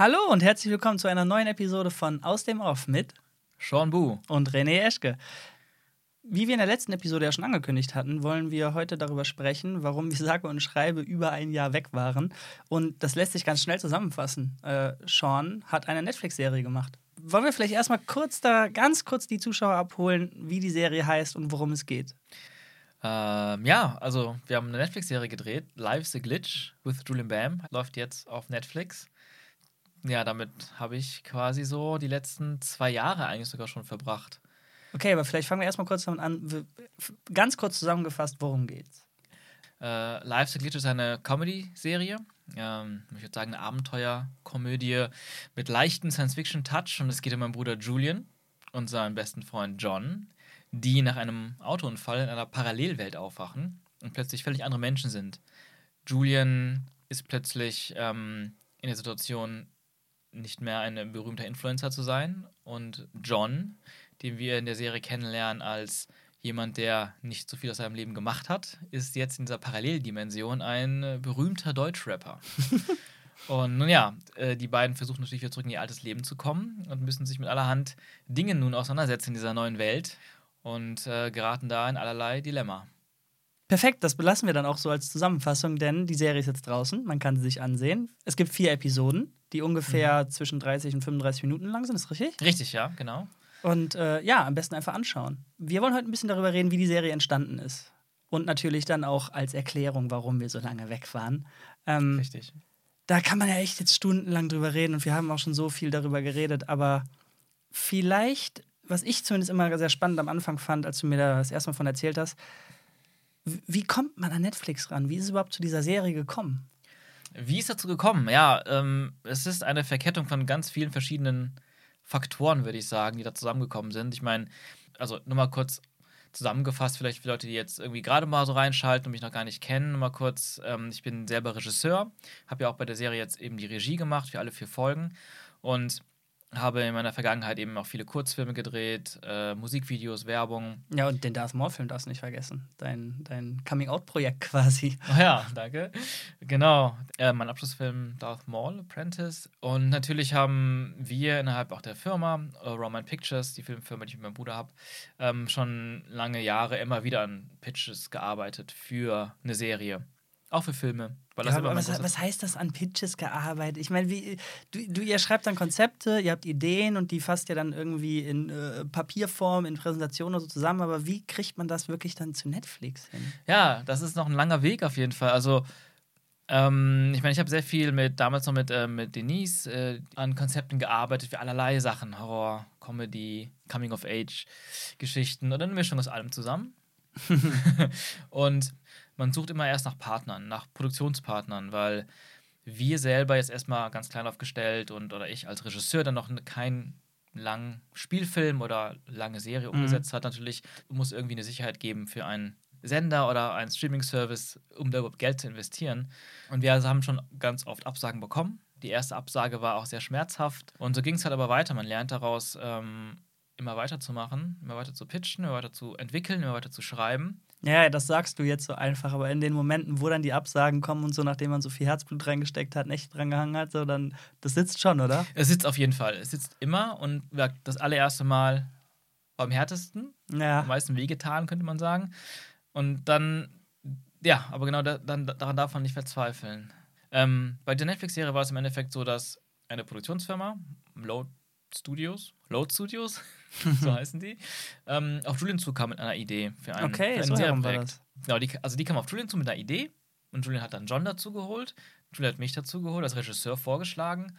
Hallo und herzlich willkommen zu einer neuen Episode von Aus dem Off mit Sean Bu und René Eschke. Wie wir in der letzten Episode ja schon angekündigt hatten, wollen wir heute darüber sprechen, warum wir sage und schreibe über ein Jahr weg waren. Und das lässt sich ganz schnell zusammenfassen. Äh, Sean hat eine Netflix-Serie gemacht. Wollen wir vielleicht erstmal kurz da, ganz kurz die Zuschauer abholen, wie die Serie heißt und worum es geht? Ähm, ja, also wir haben eine Netflix-Serie gedreht, Life's a Glitch with Julian Bam, läuft jetzt auf Netflix. Ja, damit habe ich quasi so die letzten zwei Jahre eigentlich sogar schon verbracht. Okay, aber vielleicht fangen wir erstmal kurz damit an. Ganz kurz zusammengefasst, worum geht's? Äh, Life's a Glitch ist eine Comedy-Serie. Ähm, ich würde sagen, eine Abenteuerkomödie mit leichten Science-Fiction-Touch. Und es geht um meinen Bruder Julian und seinen besten Freund John, die nach einem Autounfall in einer Parallelwelt aufwachen und plötzlich völlig andere Menschen sind. Julian ist plötzlich ähm, in der Situation, nicht mehr ein berühmter Influencer zu sein. Und John, den wir in der Serie kennenlernen als jemand, der nicht so viel aus seinem Leben gemacht hat, ist jetzt in dieser Paralleldimension ein berühmter Deutschrapper. und nun ja, äh, die beiden versuchen natürlich wieder zurück in ihr altes Leben zu kommen und müssen sich mit allerhand Dingen nun auseinandersetzen in dieser neuen Welt und äh, geraten da in allerlei Dilemma. Perfekt, das belassen wir dann auch so als Zusammenfassung, denn die Serie ist jetzt draußen, man kann sie sich ansehen. Es gibt vier Episoden, die ungefähr mhm. zwischen 30 und 35 Minuten lang sind, ist richtig? Richtig, ja, genau. Und äh, ja, am besten einfach anschauen. Wir wollen heute ein bisschen darüber reden, wie die Serie entstanden ist. Und natürlich dann auch als Erklärung, warum wir so lange weg waren. Ähm, richtig. Da kann man ja echt jetzt stundenlang drüber reden und wir haben auch schon so viel darüber geredet, aber vielleicht was ich zumindest immer sehr spannend am Anfang fand, als du mir da das erste Mal von erzählt hast, wie kommt man an Netflix ran? Wie ist es überhaupt zu dieser Serie gekommen? Wie ist dazu gekommen? Ja, ähm, es ist eine Verkettung von ganz vielen verschiedenen Faktoren, würde ich sagen, die da zusammengekommen sind. Ich meine, also nur mal kurz zusammengefasst, vielleicht für Leute, die jetzt irgendwie gerade mal so reinschalten und mich noch gar nicht kennen, nur mal kurz, ähm, ich bin selber Regisseur, habe ja auch bei der Serie jetzt eben die Regie gemacht für alle vier Folgen und habe in meiner Vergangenheit eben auch viele Kurzfilme gedreht, äh, Musikvideos, Werbung. Ja, und den Darth Maul-Film darfst du nicht vergessen. Dein, dein Coming-out-Projekt quasi. Oh ja, danke. Genau. Äh, mein Abschlussfilm Darth Maul, Apprentice. Und natürlich haben wir innerhalb auch der Firma, äh, Roman Pictures, die Filmfirma, die ich mit meinem Bruder habe, ähm, schon lange Jahre immer wieder an Pitches gearbeitet für eine Serie. Auch für Filme. Ja, was, was, heißt das an Pitches gearbeitet? Ich meine, du, du, ihr schreibt dann Konzepte, ihr habt Ideen und die fasst ihr dann irgendwie in äh, Papierform, in Präsentationen oder so zusammen, aber wie kriegt man das wirklich dann zu Netflix hin? Ja, das ist noch ein langer Weg auf jeden Fall. Also, ähm, ich meine, ich habe sehr viel mit, damals noch mit, äh, mit Denise äh, an Konzepten gearbeitet für allerlei Sachen. Horror, Comedy, Coming-of-Age-Geschichten oder eine Mischung aus allem zusammen. und man sucht immer erst nach Partnern, nach Produktionspartnern, weil wir selber jetzt erstmal ganz klein aufgestellt und oder ich als Regisseur dann noch keinen langen Spielfilm oder lange Serie mhm. umgesetzt mhm. hat, natürlich muss irgendwie eine Sicherheit geben für einen Sender oder einen Streaming-Service, um da überhaupt Geld zu investieren. Und wir also haben schon ganz oft Absagen bekommen. Die erste Absage war auch sehr schmerzhaft. Und so ging es halt aber weiter. Man lernt daraus, ähm, immer weiter zu machen, immer weiter zu pitchen, immer weiter zu entwickeln, immer weiter zu schreiben. Ja, das sagst du jetzt so einfach, aber in den Momenten, wo dann die Absagen kommen und so, nachdem man so viel Herzblut reingesteckt hat, nicht dran gehangen hat, so, dann, das sitzt schon, oder? Es sitzt auf jeden Fall. Es sitzt immer und das allererste Mal am härtesten, ja. am meisten wehgetan, könnte man sagen. Und dann, ja, aber genau da, dann, daran darf man nicht verzweifeln. Ähm, bei der Netflix-Serie war es im Endeffekt so, dass eine Produktionsfirma, Load Studios, Load Studios, so heißen die, ähm, auf Julian zukam mit einer Idee für einen, okay, für ein so Serienprojekt. Genau, die, also die kam auf Julian zu mit einer Idee und Julian hat dann John dazu geholt. Julian hat mich dazu geholt, als Regisseur vorgeschlagen.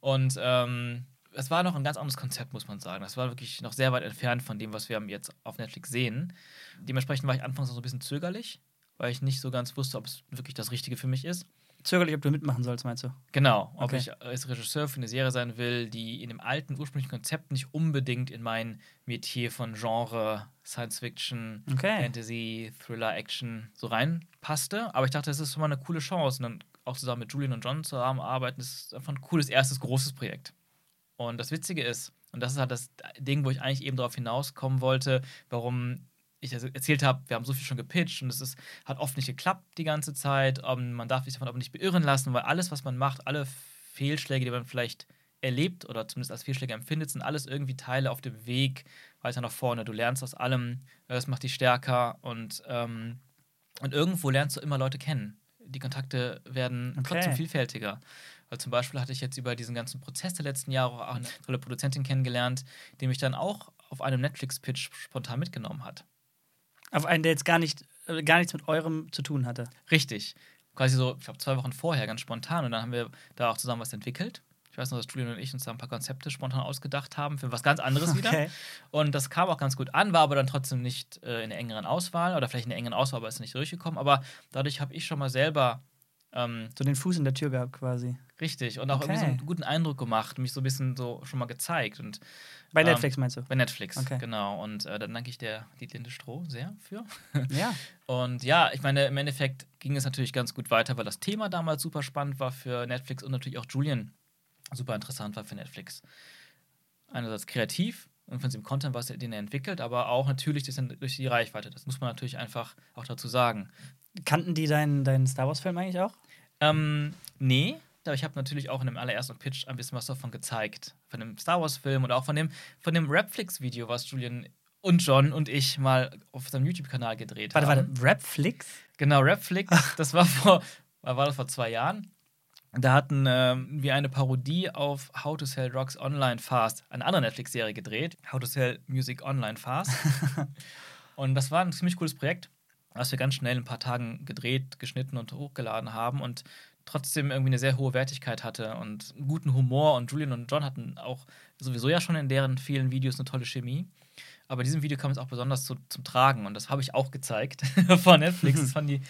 Und ähm, es war noch ein ganz anderes Konzept, muss man sagen. Das war wirklich noch sehr weit entfernt von dem, was wir jetzt auf Netflix sehen. Dementsprechend war ich anfangs noch so ein bisschen zögerlich, weil ich nicht so ganz wusste, ob es wirklich das Richtige für mich ist zögerlich, ob du mitmachen sollst, meinst du? Genau, ob okay. ich als Regisseur für eine Serie sein will, die in dem alten ursprünglichen Konzept nicht unbedingt in mein Metier von Genre, Science Fiction, okay. Fantasy, Thriller, Action so reinpasste. Aber ich dachte, das ist schon mal eine coole Chance. Und dann auch zusammen mit Julian und John zusammenarbeiten, das ist einfach ein cooles erstes großes Projekt. Und das Witzige ist, und das ist halt das Ding, wo ich eigentlich eben darauf hinauskommen wollte, warum ich erzählt habe, wir haben so viel schon gepitcht und es ist, hat oft nicht geklappt die ganze Zeit. Um, man darf sich davon aber nicht beirren lassen, weil alles, was man macht, alle Fehlschläge, die man vielleicht erlebt oder zumindest als Fehlschläge empfindet, sind alles irgendwie Teile auf dem Weg weiter nach vorne. Du lernst aus allem, das macht dich stärker und, ähm, und irgendwo lernst du immer Leute kennen. Die Kontakte werden Okay. trotzdem vielfältiger. Weil zum Beispiel hatte ich jetzt über diesen ganzen Prozess der letzten Jahre auch eine tolle Produzentin kennengelernt, die mich dann auch auf einem Netflix-Pitch spontan mitgenommen hat. Auf einen, der jetzt gar, nicht, äh, gar nichts mit eurem zu tun hatte. Richtig. Quasi so, ich glaube, zwei Wochen vorher, ganz spontan. Und dann haben wir da auch zusammen was entwickelt. Ich weiß noch, dass Julian und ich uns da ein paar Konzepte spontan ausgedacht haben für was ganz anderes wieder. Okay. Und das kam auch ganz gut an, war aber dann trotzdem nicht äh, in der engeren Auswahl oder vielleicht in der engeren Auswahl, aber ist nicht durchgekommen. Aber dadurch habe ich schon mal selber ähm, So den Fuß in der Tür gehabt quasi. richtig und auch irgendwie so Okay. einen guten Eindruck gemacht, mich so ein bisschen so schon mal gezeigt. Und Bei Ähm, Netflix meinst du? bei Netflix, Okay. genau. Und äh, dann danke ich der Dietlinde Stroh sehr für. Ja. Und ja, ich meine, im Endeffekt ging es natürlich ganz gut weiter, weil das Thema damals super spannend war für Netflix und natürlich auch Julian super interessant war für Netflix. Einerseits kreativ und von dem Content, was er, den er entwickelt, aber auch natürlich durch die Reichweite. Das muss man natürlich einfach auch dazu sagen. Kannten die deinen, deinen Star Wars-Film eigentlich auch? Ähm, nee, aber ich habe natürlich auch in dem allerersten Pitch ein bisschen was davon gezeigt. Von dem Star Wars-Film und auch von dem, von dem Rapflix-Video, was Julian und John und ich mal auf seinem YouTube-Kanal gedreht Warte, haben. warte, Rapflix? Genau, Rapflix, das war vor, war das vor zwei Jahren. Da hatten ähm, wir eine Parodie auf How to Sell Drugs Online Fast, eine andere Netflix-Serie gedreht, How to Sell Music Online Fast. und das war ein ziemlich cooles Projekt, was wir ganz schnell in ein paar Tagen gedreht, geschnitten und hochgeladen haben und trotzdem irgendwie eine sehr hohe Wertigkeit hatte und einen guten Humor. Und Julian und John hatten auch sowieso ja schon in deren vielen Videos eine tolle Chemie. Aber in diesem Video kam es auch besonders zu, zum Tragen und das habe ich auch gezeigt von Netflix. Das fanden die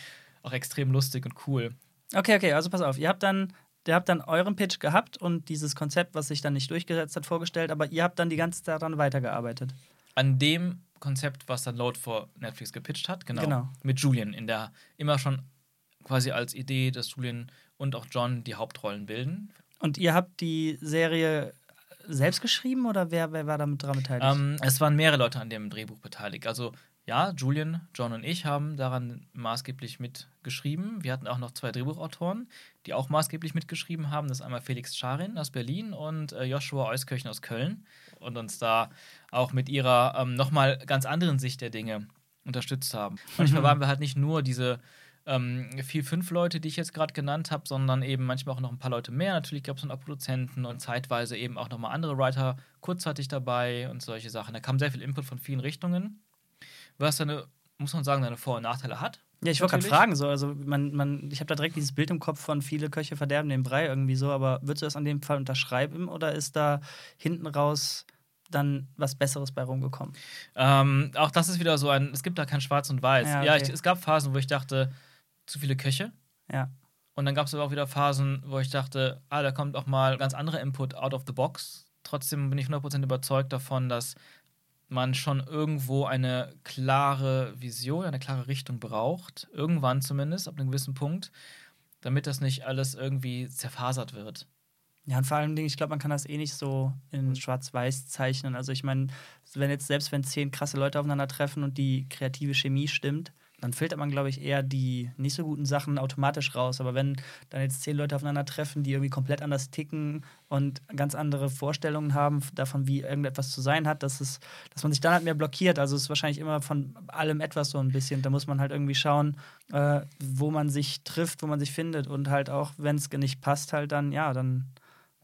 auch extrem lustig und cool. Okay, okay, also pass auf. Ihr habt dann, ihr habt dann euren Pitch gehabt und dieses Konzept, was sich dann nicht durchgesetzt hat, vorgestellt, aber ihr habt dann die ganze Zeit daran weitergearbeitet. An dem Konzept, was dann Load for Netflix gepitcht hat, genau, Genau. Mit Julian in der immer schon quasi als Idee, dass Julian und auch John die Hauptrollen bilden. Und ihr habt die Serie selbst geschrieben oder wer, wer war damit dran beteiligt? Ähm, es waren mehrere Leute an dem Drehbuch beteiligt. Also ja, Julian, John und ich haben daran maßgeblich mitgeschrieben. Wir hatten auch noch zwei Drehbuchautoren, die auch maßgeblich mitgeschrieben haben. Das ist einmal Felix Scharin aus Berlin und äh, Joshua Euskirchen aus Köln. Und uns da auch mit ihrer ähm, nochmal ganz anderen Sicht der Dinge unterstützt haben. Manchmal waren wir halt nicht nur diese ähm, vier, fünf Leute, die ich jetzt gerade genannt habe, sondern eben manchmal auch noch ein paar Leute mehr. Natürlich gab es dann auch Produzenten und zeitweise eben auch nochmal andere Writer kurzzeitig dabei und solche Sachen. Da kam sehr viel Input von vielen Richtungen, was seine, muss man sagen, seine Vor- und Nachteile hat. Ja, ich wollte gerade fragen, so, also man, man, ich habe da direkt dieses Bild im Kopf von viele Köche verderben den Brei irgendwie so, aber würdest du das an dem Fall unterschreiben oder ist da hinten raus dann was Besseres bei rumgekommen? Ähm, auch das ist wieder so ein, es gibt da kein Schwarz und Weiß. Ja, Ja, okay. ich, es gab Phasen, wo ich dachte, zu viele Köche. Ja. Und dann gab es aber auch wieder Phasen, wo ich dachte, ah, da kommt auch mal ganz anderer Input out of the box. Trotzdem bin ich 100% überzeugt davon, dass man schon irgendwo eine klare Vision, eine klare Richtung braucht. Irgendwann zumindest, ab einem gewissen Punkt, damit das nicht alles irgendwie zerfasert wird. Ja, und vor allem, ich glaube, man kann das eh nicht so in Schwarz-Weiß zeichnen. Also ich meine, wenn jetzt selbst wenn zehn krasse Leute aufeinandertreffen und die kreative Chemie stimmt, dann filtert man, glaube ich, eher die nicht so guten Sachen automatisch raus. Aber wenn dann jetzt zehn Leute aufeinandertreffen, die irgendwie komplett anders ticken und ganz andere Vorstellungen haben davon, wie irgendetwas zu sein hat, dass, es, dass man sich dann halt mehr blockiert. Also es ist wahrscheinlich immer von allem etwas so ein bisschen. Da muss man halt irgendwie schauen, äh, wo man sich trifft, wo man sich findet. Und halt auch, wenn es nicht passt, halt dann, ja, dann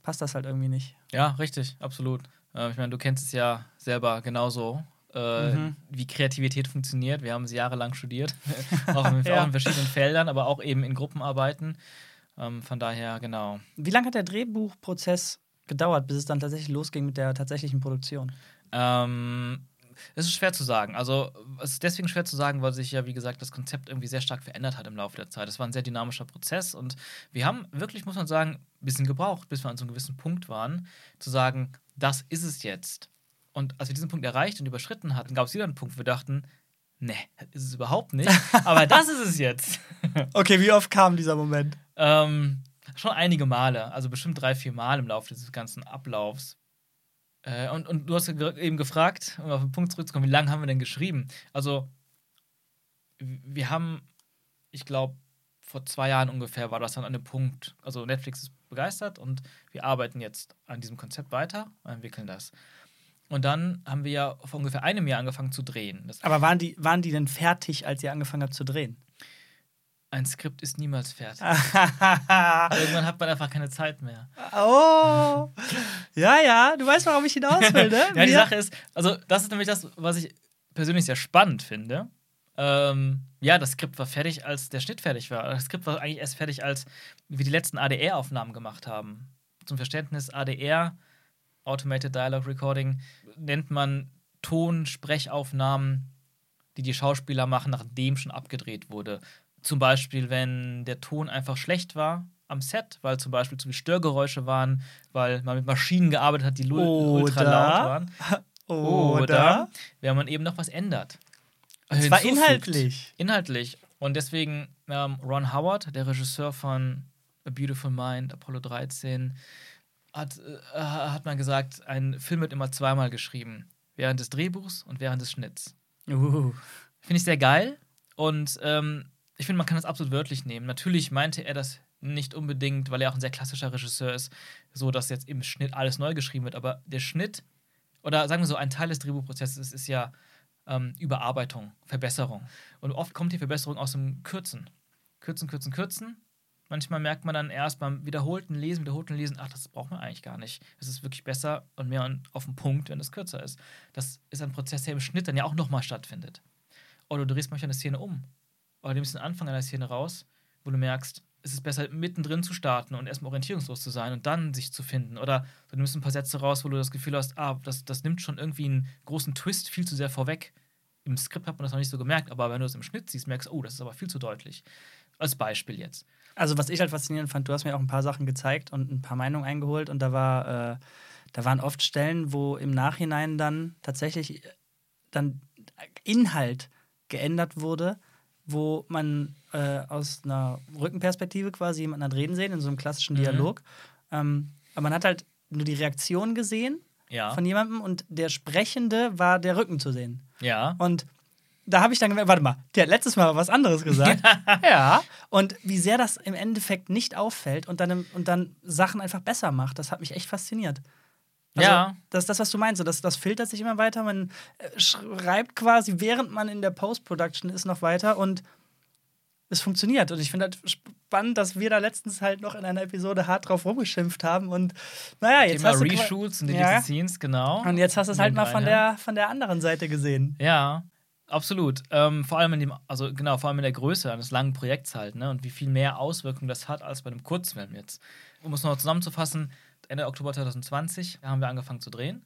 passt das halt irgendwie nicht. Ja, richtig, absolut. Äh, ich meine, du kennst es ja selber genauso, äh, Mhm. wie Kreativität funktioniert. Wir haben sie jahrelang studiert, auch, in, Ja. auch in verschiedenen Feldern, aber auch eben in Gruppenarbeiten. Ähm, von daher, genau. Wie lange hat der Drehbuchprozess gedauert, bis es dann tatsächlich losging mit der tatsächlichen Produktion? Ähm, es ist schwer zu sagen. Also, es ist deswegen schwer zu sagen, weil sich ja, wie gesagt, das Konzept irgendwie sehr stark verändert hat im Laufe der Zeit. Es war ein sehr dynamischer Prozess und wir haben wirklich, muss man sagen, ein bisschen gebraucht, bis wir an so einem gewissen Punkt waren, zu sagen, das ist es jetzt. Und als wir diesen Punkt erreicht und überschritten hatten, gab es wieder einen Punkt, wo wir dachten, nee, ist es überhaupt nicht, aber das ist es jetzt. Okay, wie oft kam dieser Moment? Ähm, schon einige Male, also bestimmt drei, vier Mal im Laufe dieses ganzen Ablaufs. Äh, und, und du hast eben gefragt, um auf den Punkt zurückzukommen, wie lange haben wir denn geschrieben? Also, wir haben, ich glaube, vor zwei Jahren ungefähr war das dann an dem Punkt, also Netflix ist begeistert und wir arbeiten jetzt an diesem Konzept weiter und entwickeln das. Und dann haben wir ja vor ungefähr einem Jahr angefangen zu drehen. Das Aber waren die, waren die denn fertig, als ihr angefangen habt zu drehen? ein Skript ist niemals fertig. Irgendwann hat man einfach keine Zeit mehr. oh. Ja, ja, du weißt, warum ich hinaus will, ne? Ja, die Sache ist, also das ist nämlich das, was ich persönlich sehr spannend finde. Ähm, ja, das Skript war fertig, als der Schnitt fertig war. Das Skript war eigentlich erst fertig, als wir die letzten ADR-Aufnahmen gemacht haben. Zum Verständnis, ADR, Automated Dialogue Recording, nennt man Ton-Sprechaufnahmen, die die Schauspieler machen, nachdem schon abgedreht wurde. Zum Beispiel, wenn der Ton einfach schlecht war am Set, weil zum Beispiel zu viele Störgeräusche waren, weil man mit Maschinen gearbeitet hat, die ultra laut waren. Oder? wenn man eben noch was ändert. Und zwar inhaltlich. Inhaltlich. Und deswegen ähm, Ron Howard, der Regisseur von A Beautiful Mind, Apollo 13, hat, äh, hat man gesagt, ein Film wird immer zweimal geschrieben. Während des Drehbuchs und während des Schnitts. Uh. Finde ich sehr geil. Und ähm, ich finde, man kann das absolut wörtlich nehmen. Natürlich meinte er das nicht unbedingt, weil er auch ein sehr klassischer Regisseur ist, so dass jetzt im Schnitt alles neu geschrieben wird. Aber der Schnitt, oder sagen wir so, ein Teil des Drehbuchprozesses ist ja ähm, Überarbeitung, Verbesserung. Und oft kommt die Verbesserung aus dem Kürzen. Kürzen, kürzen, kürzen. Manchmal merkt man dann erst beim wiederholten Lesen, wiederholten Lesen, ach, das braucht man eigentlich gar nicht. Es ist wirklich besser und mehr auf den Punkt, wenn es kürzer ist. Das ist ein Prozess, der im Schnitt dann ja auch nochmal stattfindet. Oder du drehst manchmal eine Szene um. Oder du nimmst den Anfang einer Szene raus, wo du merkst, es ist besser, mittendrin zu starten und erstmal orientierungslos zu sein und dann sich zu finden. Oder du nimmst ein paar Sätze raus, wo du das Gefühl hast, ah, das, das nimmt schon irgendwie einen großen Twist viel zu sehr vorweg. Im Skript hat man das noch nicht so gemerkt, aber wenn du es im Schnitt siehst, merkst du, oh, das ist aber viel zu deutlich. Als Beispiel jetzt. Also, was ich halt faszinierend fand, du hast mir auch ein paar Sachen gezeigt und ein paar Meinungen eingeholt und da war, äh, da waren oft Stellen, wo im Nachhinein dann tatsächlich dann Inhalt geändert wurde, wo man äh, aus einer Rückenperspektive quasi jemanden hat reden sehen, in so einem klassischen Mhm. Dialog. Ähm, aber man hat halt nur die Reaktion gesehen Ja. von jemandem und der Sprechende war der Rücken zu sehen. Ja. Und da habe ich dann gemerkt, warte mal, der hat letztes Mal was anderes gesagt. ja. Und wie sehr das im Endeffekt nicht auffällt und dann, und dann Sachen einfach besser macht, das hat mich echt fasziniert. Also, Ja. Das ist das, was du meinst. Das, das filtert sich immer weiter. Man äh, schreibt quasi, während man in der Post-Production ist, noch weiter und es funktioniert. Und ich finde halt spannend, dass wir da letztens halt noch in einer Episode hart drauf rumgeschimpft haben. Und naja, jetzt Thema hast du Reshoots und Ja. Deleted Scenes, genau. Und jetzt hast du es halt mal von der, von der anderen Seite gesehen. Ja, absolut. Ähm, vor allem in dem, also genau, vor allem in der Größe eines langen Projekts halt, ne? Und wie viel mehr Auswirkungen das hat als bei einem Kurzfilm jetzt. Um es noch zusammenzufassen, Ende Oktober 2020 haben wir angefangen zu drehen.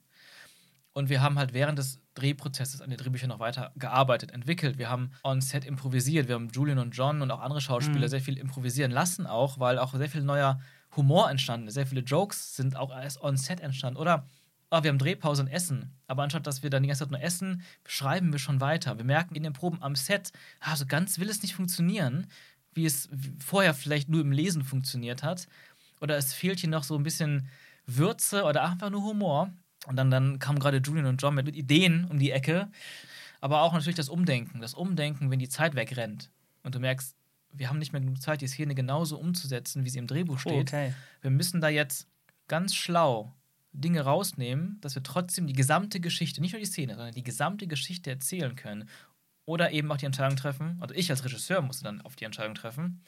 Und wir haben halt während des Drehprozesses an den Drehbüchern noch weiter gearbeitet, entwickelt. Wir haben on set improvisiert. Wir haben Julian und John und auch andere Schauspieler Mhm. sehr viel improvisieren lassen, auch, weil auch sehr viel neuer Humor entstanden ist. Sehr viele Jokes sind auch erst on set entstanden. Oder ah, wir haben Drehpause und Essen. Aber anstatt dass wir dann die ganze Zeit nur essen, schreiben wir schon weiter. Wir merken in den Proben am Set, ah, so ganz will es nicht funktionieren, wie es vorher vielleicht nur im Lesen funktioniert hat. Oder es fehlt hier noch so ein bisschen Würze oder einfach nur Humor. Und dann, dann kamen gerade Julian und John mit, mit Ideen um die Ecke. Aber auch natürlich das Umdenken. Das Umdenken, wenn die Zeit wegrennt. Und du merkst, wir haben nicht mehr genug Zeit, die Szene genauso umzusetzen, wie sie im Drehbuch steht. okay. Wir müssen da jetzt ganz schlau Dinge rausnehmen, dass wir trotzdem die gesamte Geschichte, nicht nur die Szene, sondern die gesamte Geschichte erzählen können. Oder eben auch die Entscheidung treffen, also ich als Regisseur musste dann auf die Entscheidung treffen.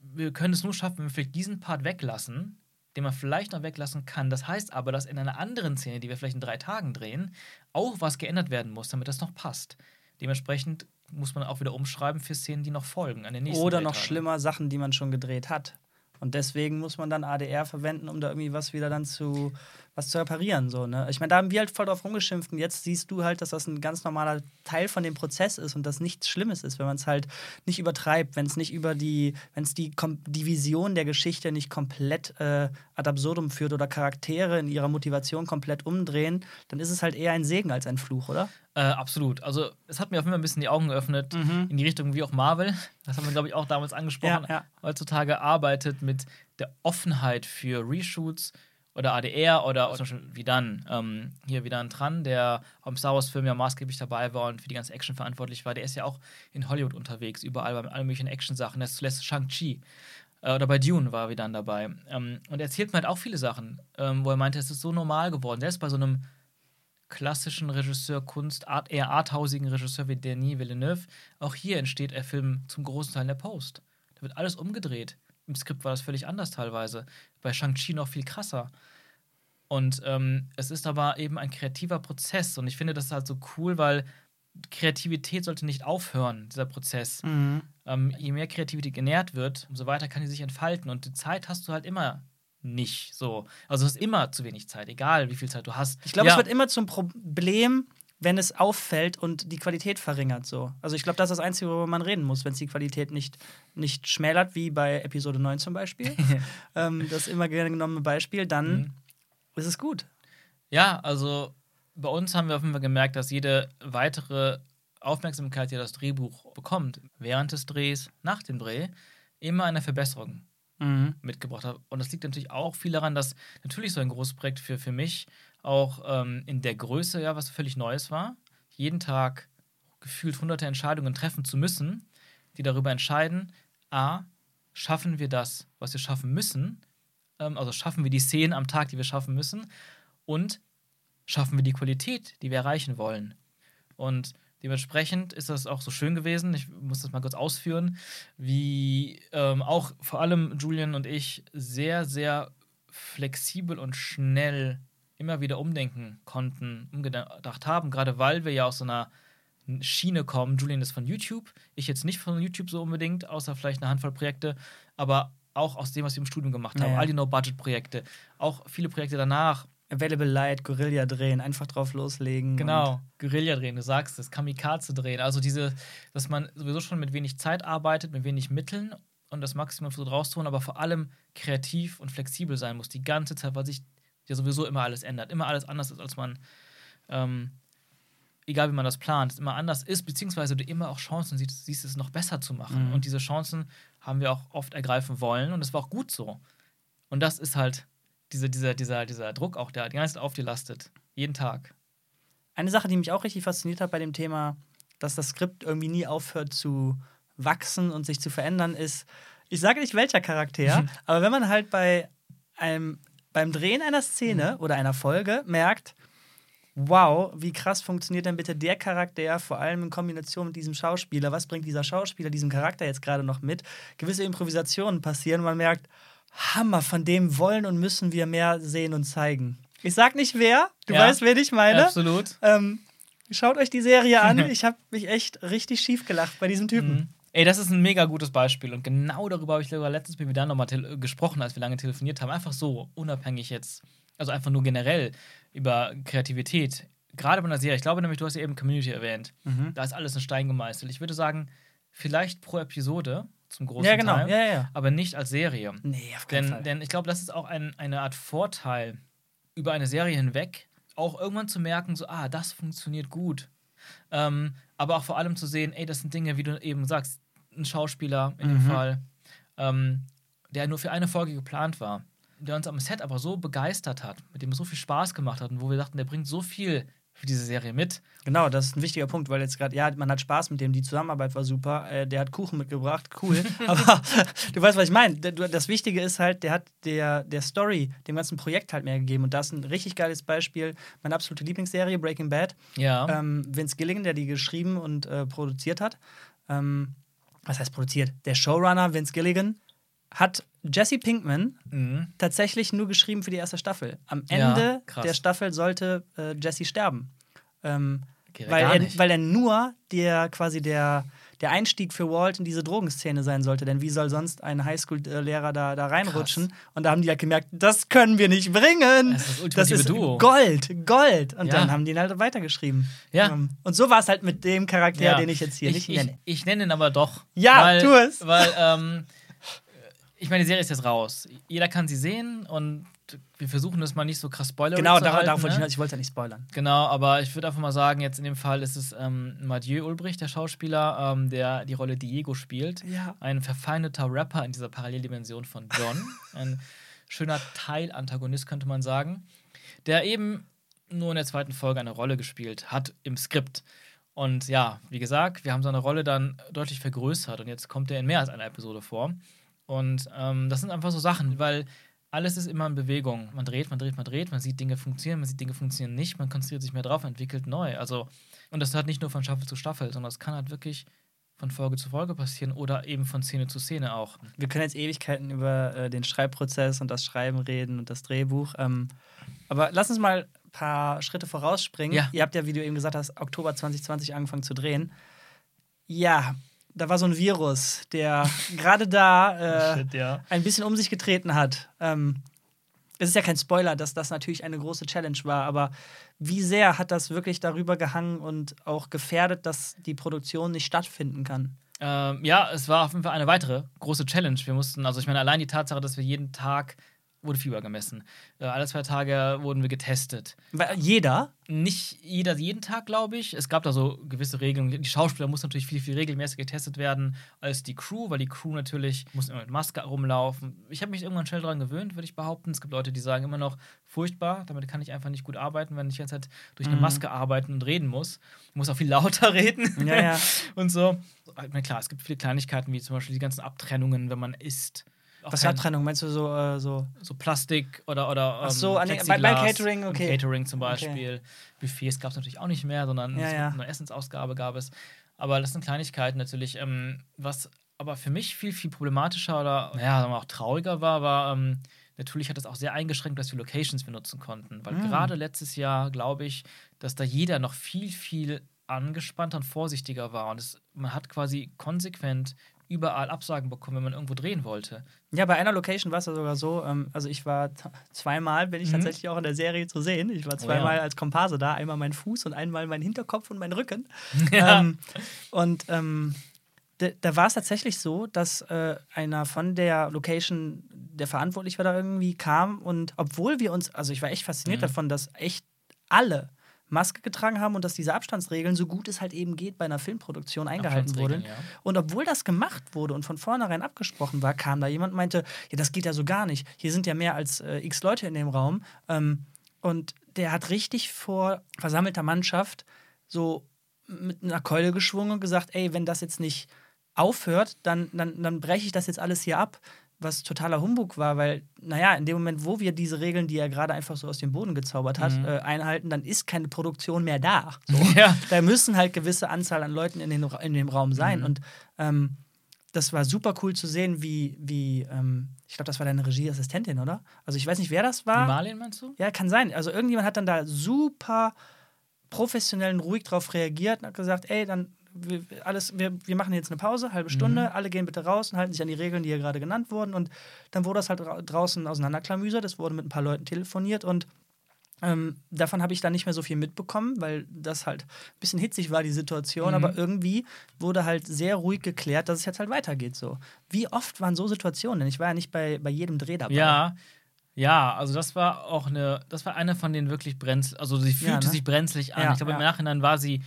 Wir können es nur schaffen, wenn wir vielleicht diesen Part weglassen, den man vielleicht noch weglassen kann. Das heißt aber, dass in einer anderen Szene, die wir vielleicht in drei Tagen drehen, auch was geändert werden muss, damit das noch passt. Dementsprechend muss man auch wieder umschreiben für Szenen, die noch folgen an den nächsten Oder noch schlimmer, Sachen, die man schon gedreht hat. Und deswegen muss man dann ADR verwenden, um da irgendwie was wieder dann zu, was zu reparieren. So, ne? Ich meine, da haben wir halt voll drauf rumgeschimpft und jetzt siehst du halt, dass das ein ganz normaler Teil von dem Prozess ist und dass nichts Schlimmes ist, wenn man es halt nicht übertreibt, wenn es nicht über die, wenn es die, die Vision der Geschichte nicht komplett äh, ad absurdum führt oder Charaktere in ihrer Motivation komplett umdrehen, dann ist es halt eher ein Segen als ein Fluch, oder? Äh, absolut. Also, es hat mir auf jeden Fall ein bisschen die Augen geöffnet in die Richtung wie auch Marvel. Das haben wir, glaube ich, auch damals angesprochen. Ja, ja. Heutzutage arbeitet mit der Offenheit für Reshoots oder ADR oder zum Beispiel wie dann, ähm, hier wieder ein Tran, der am Star Wars-Film ja maßgeblich dabei war und für die ganze Action verantwortlich war. Der ist ja auch in Hollywood unterwegs, überall bei allen möglichen Action-Sachen. Das ist zuletzt Shang-Chi. Äh, oder bei Dune war er dann dabei. Ähm, und er erzählt mir halt auch viele Sachen, ähm, wo er meinte, es ist so normal geworden. Selbst bei so einem klassischen Regisseur, Kunst, Art, eher arthausigen Regisseur wie Denis Villeneuve, auch hier entsteht der Film zum großen Teil in der Post. Da wird alles umgedreht. Im Skript war das völlig anders teilweise. Bei Shang-Chi noch viel krasser. Und ähm, es ist aber eben ein kreativer Prozess. Und ich finde das halt so cool, weil Kreativität sollte nicht aufhören, dieser Prozess. Mhm. Ähm, je mehr Kreativität genährt wird, umso weiter kann die sich entfalten. Und die Zeit hast du halt immer nicht so. Also du hast immer zu wenig Zeit, egal wie viel Zeit du hast. Ich glaube, Ja, es wird immer zum Problem, wenn es auffällt und die Qualität verringert. So. Also ich glaube, das ist das Einzige, worüber man reden muss, wenn es die Qualität nicht, nicht schmälert, wie bei Episode 9 zum Beispiel. ähm, das immer gerne genommene Beispiel, dann Mhm. Ist es gut. Ja, also bei uns haben wir auf jeden Fall gemerkt, dass jede weitere Aufmerksamkeit, die das Drehbuch bekommt, während des Drehs, nach dem Dreh, immer eine Verbesserung Mhm. mitgebracht hat. Und das liegt natürlich auch viel daran, dass natürlich so ein großes Projekt für, für mich auch ähm, in der Größe, ja, was völlig Neues war, jeden Tag gefühlt hunderte Entscheidungen treffen zu müssen, die darüber entscheiden, a, schaffen wir das, was wir schaffen müssen, ähm, also schaffen wir die Szenen am Tag, die wir schaffen müssen, und schaffen wir die Qualität, die wir erreichen wollen. Und dementsprechend ist das auch so schön gewesen. Ich muss das mal kurz ausführen, wie ähm, auch vor allem Julian und ich sehr, sehr flexibel und schnell immer wieder umdenken konnten, umgedacht haben, gerade weil wir ja aus so einer Schiene kommen. Julian ist von YouTube, ich jetzt nicht von YouTube so unbedingt, außer vielleicht eine Handvoll Projekte, aber auch aus dem, was wir im Studium gemacht haben. Ja. All die No-Budget-Projekte, auch viele Projekte danach. Available Light, Guerilla drehen, einfach drauf loslegen. Genau, Guerilla drehen, du sagst es, Kamikaze drehen. Also diese, dass man sowieso schon mit wenig Zeit arbeitet, mit wenig Mitteln und das Maximum versucht rauszuholen, aber vor allem kreativ und flexibel sein muss die ganze Zeit, weil sich ja sowieso immer alles ändert, immer alles anders ist, als man, ähm, egal wie man das plant, immer anders ist, beziehungsweise du immer auch Chancen siehst, siehst es noch besser zu machen. Mhm. Und diese Chancen haben wir auch oft ergreifen wollen und das war auch gut so. Und das ist halt diese, dieser, dieser, dieser Druck auch, der die ganze Zeit auf dir lastet. Jeden Tag. Eine Sache, die mich auch richtig fasziniert hat bei dem Thema, dass das Skript irgendwie nie aufhört zu wachsen und sich zu verändern, ist, ich sage nicht welcher Charakter, aber wenn man halt bei einem, beim Drehen einer Szene oder einer Folge merkt, wow, wie krass funktioniert denn bitte der Charakter, vor allem in Kombination mit diesem Schauspieler, was bringt dieser Schauspieler diesem Charakter jetzt gerade noch mit? Gewisse Improvisationen passieren und man merkt, Hammer, von dem wollen und müssen wir mehr sehen und zeigen. Ich sag nicht wer, du Ja, weißt, wen ich meine. Absolut. Ähm, schaut euch die Serie an. Ich habe mich echt richtig schief gelacht bei diesem Typen. Mhm. Ey, das ist ein mega gutes Beispiel. Und genau darüber habe ich sogar letztens mit wieder nochmal gesprochen, als wir lange telefoniert haben. Einfach so, unabhängig jetzt, also einfach nur generell über Kreativität. Gerade bei einer Serie. Ich glaube nämlich, du hast ja eben Community erwähnt. Mhm. Da ist alles in Stein gemeißelt. Ich würde sagen, vielleicht pro Episode zum großen Ja, genau. Teil, Ja, ja, aber nicht als Serie. Nee, auf keinen Denn, Fall. denn ich glaube, das ist auch ein, eine Art Vorteil über eine Serie hinweg, auch irgendwann zu merken, so, ah, das funktioniert gut. Ähm, aber auch vor allem zu sehen, ey, das sind Dinge, wie du eben sagst, ein Schauspieler in dem Mhm. Fall, ähm, der nur für eine Folge geplant war, der uns am Set aber so begeistert hat, mit dem es so viel Spaß gemacht hat und wo wir dachten, der bringt so viel für diese Serie mit. Genau, das ist ein wichtiger Punkt, weil jetzt gerade, ja, man hat Spaß mit dem, die Zusammenarbeit war super, äh, der hat Kuchen mitgebracht, cool. Aber du weißt, was ich meine. Das Wichtige ist halt, der hat der, der Story, dem ganzen Projekt halt mehr gegeben. Und das ist ein richtig geiles Beispiel. Meine absolute Lieblingsserie, Breaking Bad. Ja. Ähm, Vince Gilligan, der die geschrieben und äh, produziert hat. Ähm, was heißt produziert? Der Showrunner Vince Gilligan hat Jesse Pinkman mhm. tatsächlich nur geschrieben für die erste Staffel. Am Ja, Ende krass. der Staffel sollte äh, Jesse sterben. Ähm, ja weil, er, weil er nur der quasi der, der Einstieg für Walt in diese Drogenszene sein sollte. Denn wie soll sonst ein Highschool-Lehrer da, da reinrutschen? Krass. Und da haben die halt gemerkt, das können wir nicht bringen. Das ist das ultimative ist Duo. Gold, Gold. Und Ja. dann haben die ihn halt weitergeschrieben. Ja. Ähm, Und so war es halt mit dem Charakter, Ja. den ich jetzt hier ich, nicht ich, nenne. Ich nenne ihn aber doch. Ja, weil, tu es. Weil, ähm, ich meine, die Serie ist jetzt raus. Jeder kann sie sehen und wir versuchen das mal nicht so krass spoiler Genau, zu darauf, halten, ich ne? hinaus. Ich wollte ja nicht spoilern. Genau, aber ich würde einfach mal sagen, jetzt in dem Fall ist es ähm, Mathieu Ulbrich, der Schauspieler, ähm, der die Rolle Diego spielt. Ja. Ein verfeindeter Rapper in dieser Paralleldimension von John. Ein schöner Teilantagonist, könnte man sagen. Der eben nur in der zweiten Folge eine Rolle gespielt hat im Skript. Und ja, wie gesagt, wir haben seine Rolle dann deutlich vergrößert und jetzt kommt er in mehr als einer Episode vor. Und ähm, das sind einfach so Sachen, weil alles ist immer in Bewegung. Man dreht, man dreht, man dreht, man sieht Dinge funktionieren, man sieht Dinge funktionieren nicht, man konzentriert sich mehr drauf, entwickelt neu. Also, und das hat nicht nur von Staffel zu Staffel, sondern das kann halt wirklich von Folge zu Folge passieren oder eben von Szene zu Szene auch. Wir können jetzt Ewigkeiten über äh, den Schreibprozess und das Schreiben reden und das Drehbuch. Ähm, aber lass uns mal ein paar Schritte vorausspringen. Ja. Ihr habt ja, wie du eben gesagt hast, Oktober 2020 angefangen zu drehen. Ja, da war so ein Virus, der gerade da äh, Shit, ja. ein bisschen um sich getreten hat. Ähm, es ist ja kein Spoiler, dass das natürlich eine große Challenge war, aber wie sehr hat das wirklich darüber gehangen und auch gefährdet, dass die Produktion nicht stattfinden kann? Ähm, ja, es war auf jeden Fall eine weitere große Challenge. Wir mussten, also ich meine, allein die Tatsache, dass wir jeden Tag wurde Fieber gemessen. Äh, alle zwei Tage wurden wir getestet. Weil Jeder? Nicht jeder jeden Tag, glaube ich. Es gab da so gewisse Regeln. Die Schauspieler mussten natürlich viel, viel regelmäßiger getestet werden als die Crew, weil die Crew natürlich muss immer mit Maske rumlaufen. Ich habe mich irgendwann schnell daran gewöhnt, würde ich behaupten. Es gibt Leute, die sagen immer noch, furchtbar, damit kann ich einfach nicht gut arbeiten, wenn ich die ganze Zeit durch eine Mhm. Maske arbeiten und reden muss. Ich muss auch viel lauter reden. Ja, ja. und so. Meine, klar, es gibt viele Kleinigkeiten, wie zum Beispiel die ganzen Abtrennungen, wenn man isst. Was für Abtrennung? Meinst du so, äh, so so Plastik oder oder Ach so, an den- bei- beim Catering, okay. Catering zum Beispiel. Buffets gab es natürlich auch nicht mehr, sondern Ja, ja. eine Essensausgabe gab es. Aber das sind Kleinigkeiten natürlich. Ähm, was aber für mich viel, viel problematischer oder naja, auch trauriger war, war, ähm, natürlich hat es auch sehr eingeschränkt, dass wir Locations benutzen konnten. Weil Mm. gerade letztes Jahr glaube ich, dass da jeder noch viel, viel angespannter und vorsichtiger war. Und es, man hat quasi konsequent überall Absagen bekommen, wenn man irgendwo drehen wollte. Ja, bei einer Location war es ja sogar so, ähm, also ich war zweimal, bin ich Mhm. tatsächlich auch in der Serie zu sehen. Ich war Oh zweimal ja. als Komparse da, einmal mein Fuß und einmal mein Hinterkopf und mein Rücken. Ja. Ähm, und ähm, da, da war es tatsächlich so, dass äh, einer von der Location, der verantwortlich war, da irgendwie kam und obwohl wir uns, also ich war echt fasziniert Mhm. davon, dass echt alle Maske getragen haben und dass diese Abstandsregeln, so gut es halt eben geht, bei einer Filmproduktion eingehalten wurden. Ja. Und obwohl das gemacht wurde und von vornherein abgesprochen war, kam da jemand und meinte, ja, das geht ja so gar nicht. Hier sind ja mehr als äh, x Leute in dem Raum. Ähm, und der hat richtig vor versammelter Mannschaft so mit einer Keule geschwungen und gesagt, ey, wenn das jetzt nicht aufhört, dann, dann, dann breche ich das jetzt alles hier ab. Was totaler Humbug war, weil, naja, in dem Moment, wo wir diese Regeln, die er gerade einfach so aus dem Boden gezaubert hat, Mhm. äh, einhalten, dann ist keine Produktion mehr da. So. Ja. Da müssen halt gewisse Anzahl an Leuten in, den, in dem Raum sein. Mhm. Und ähm, das war super cool zu sehen, wie, wie ähm, ich glaube, das war deine Regieassistentin, oder? Also ich weiß nicht, wer das war. Marlin meinst du? Ja, kann sein. Also irgendjemand hat dann da super professionell und ruhig drauf reagiert und hat gesagt, ey, dann wir, alles, wir, wir machen jetzt eine Pause, halbe Stunde, Mhm. alle gehen bitte raus und halten sich an die Regeln, die hier gerade genannt wurden. Und dann wurde das halt dra draußen auseinanderklamüsert, es wurde mit ein paar Leuten telefoniert und ähm, davon habe ich dann nicht mehr so viel mitbekommen, weil das halt ein bisschen hitzig war, die Situation. Mhm. Aber irgendwie wurde halt sehr ruhig geklärt, dass es jetzt halt weitergeht so. Wie oft waren so Situationen? Denn ich war ja nicht bei, bei jedem Dreh dabei. Ja. Ja, also das war auch eine, das war eine von den wirklich brenzlig, also sie fühlte ne? sich brenzlig an. Ja, ich glaube, im ja. Nachhinein war sie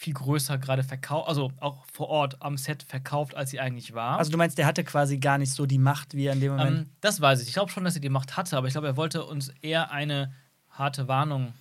viel größer gerade verkauft, also auch vor Ort am Set verkauft, als sie eigentlich war. Also du meinst, der hatte quasi gar nicht so die Macht, wie er in dem Moment. ähm, das weiß ich. Ich glaube schon, dass sie die Macht hatte, aber ich glaube, er wollte uns eher eine harte Warnung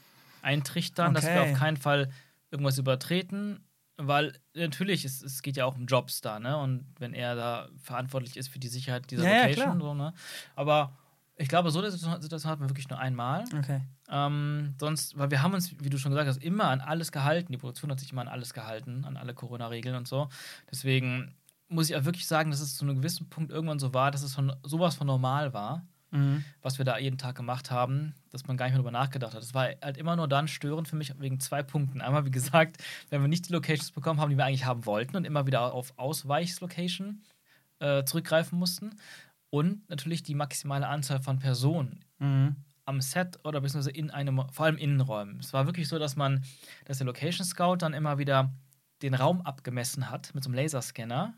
eintrichtern, dass wir Okay. auf keinen Fall irgendwas übertreten, weil natürlich, es, es geht ja auch um Jobs da, ne? Und wenn er da verantwortlich ist für die Sicherheit dieser Ja, ja, Location, klar. so, ne? Aber ich glaube, so eine Situation hatten wir wirklich nur einmal. okay. Ähm, sonst, weil wir haben uns, wie du schon gesagt hast, immer an alles gehalten. Die Produktion hat sich immer an alles gehalten, an alle Corona-Regeln und so. Deswegen muss ich auch wirklich sagen, dass es zu einem gewissen Punkt irgendwann so war, dass es von sowas von normal war, Mhm. was wir da jeden Tag gemacht haben, dass man gar nicht mehr drüber nachgedacht hat. Es war halt immer nur dann störend für mich wegen zwei Punkten. Einmal, wie gesagt, wenn wir nicht die Locations bekommen haben, die wir eigentlich haben wollten und immer wieder auf Ausweichslocation äh, zurückgreifen mussten. Und natürlich die maximale Anzahl von Personen Mhm. am Set oder beziehungsweise in einem, vor allem Innenräumen. Es war wirklich so, dass man, dass der Location Scout dann immer wieder den Raum abgemessen hat mit so einem Laserscanner?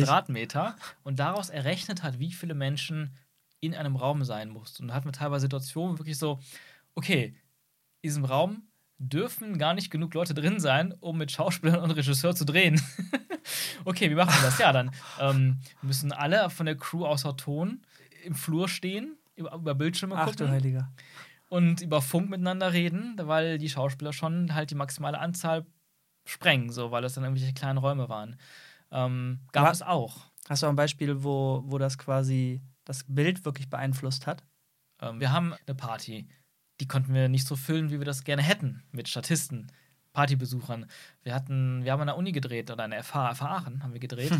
Quadratmeter, und daraus errechnet hat, wie viele Menschen in einem Raum sein mussten. Und da hatten wir teilweise Situationen wirklich so, okay, in diesem Raum dürfen gar nicht genug Leute drin sein, um mit Schauspielern und Regisseur zu drehen. okay, wie machen wir das? Ja, dann ähm, müssen alle von der Crew außer Ton im Flur stehen, über, über Bildschirme Ach gucken du Heiliger. und über Funk miteinander reden, weil die Schauspieler schon halt die maximale Anzahl sprengen, so, weil es dann irgendwelche kleinen Räume waren. Ähm, gab es auch. Hast du auch ein Beispiel, wo, wo das quasi das Bild wirklich beeinflusst hat? Ähm, wir haben eine Party, die konnten wir nicht so füllen, wie wir das gerne hätten, mit Statisten, Partybesuchern. Wir hatten, wir haben an der Uni gedreht oder an der FH, FH Aachen haben wir gedreht.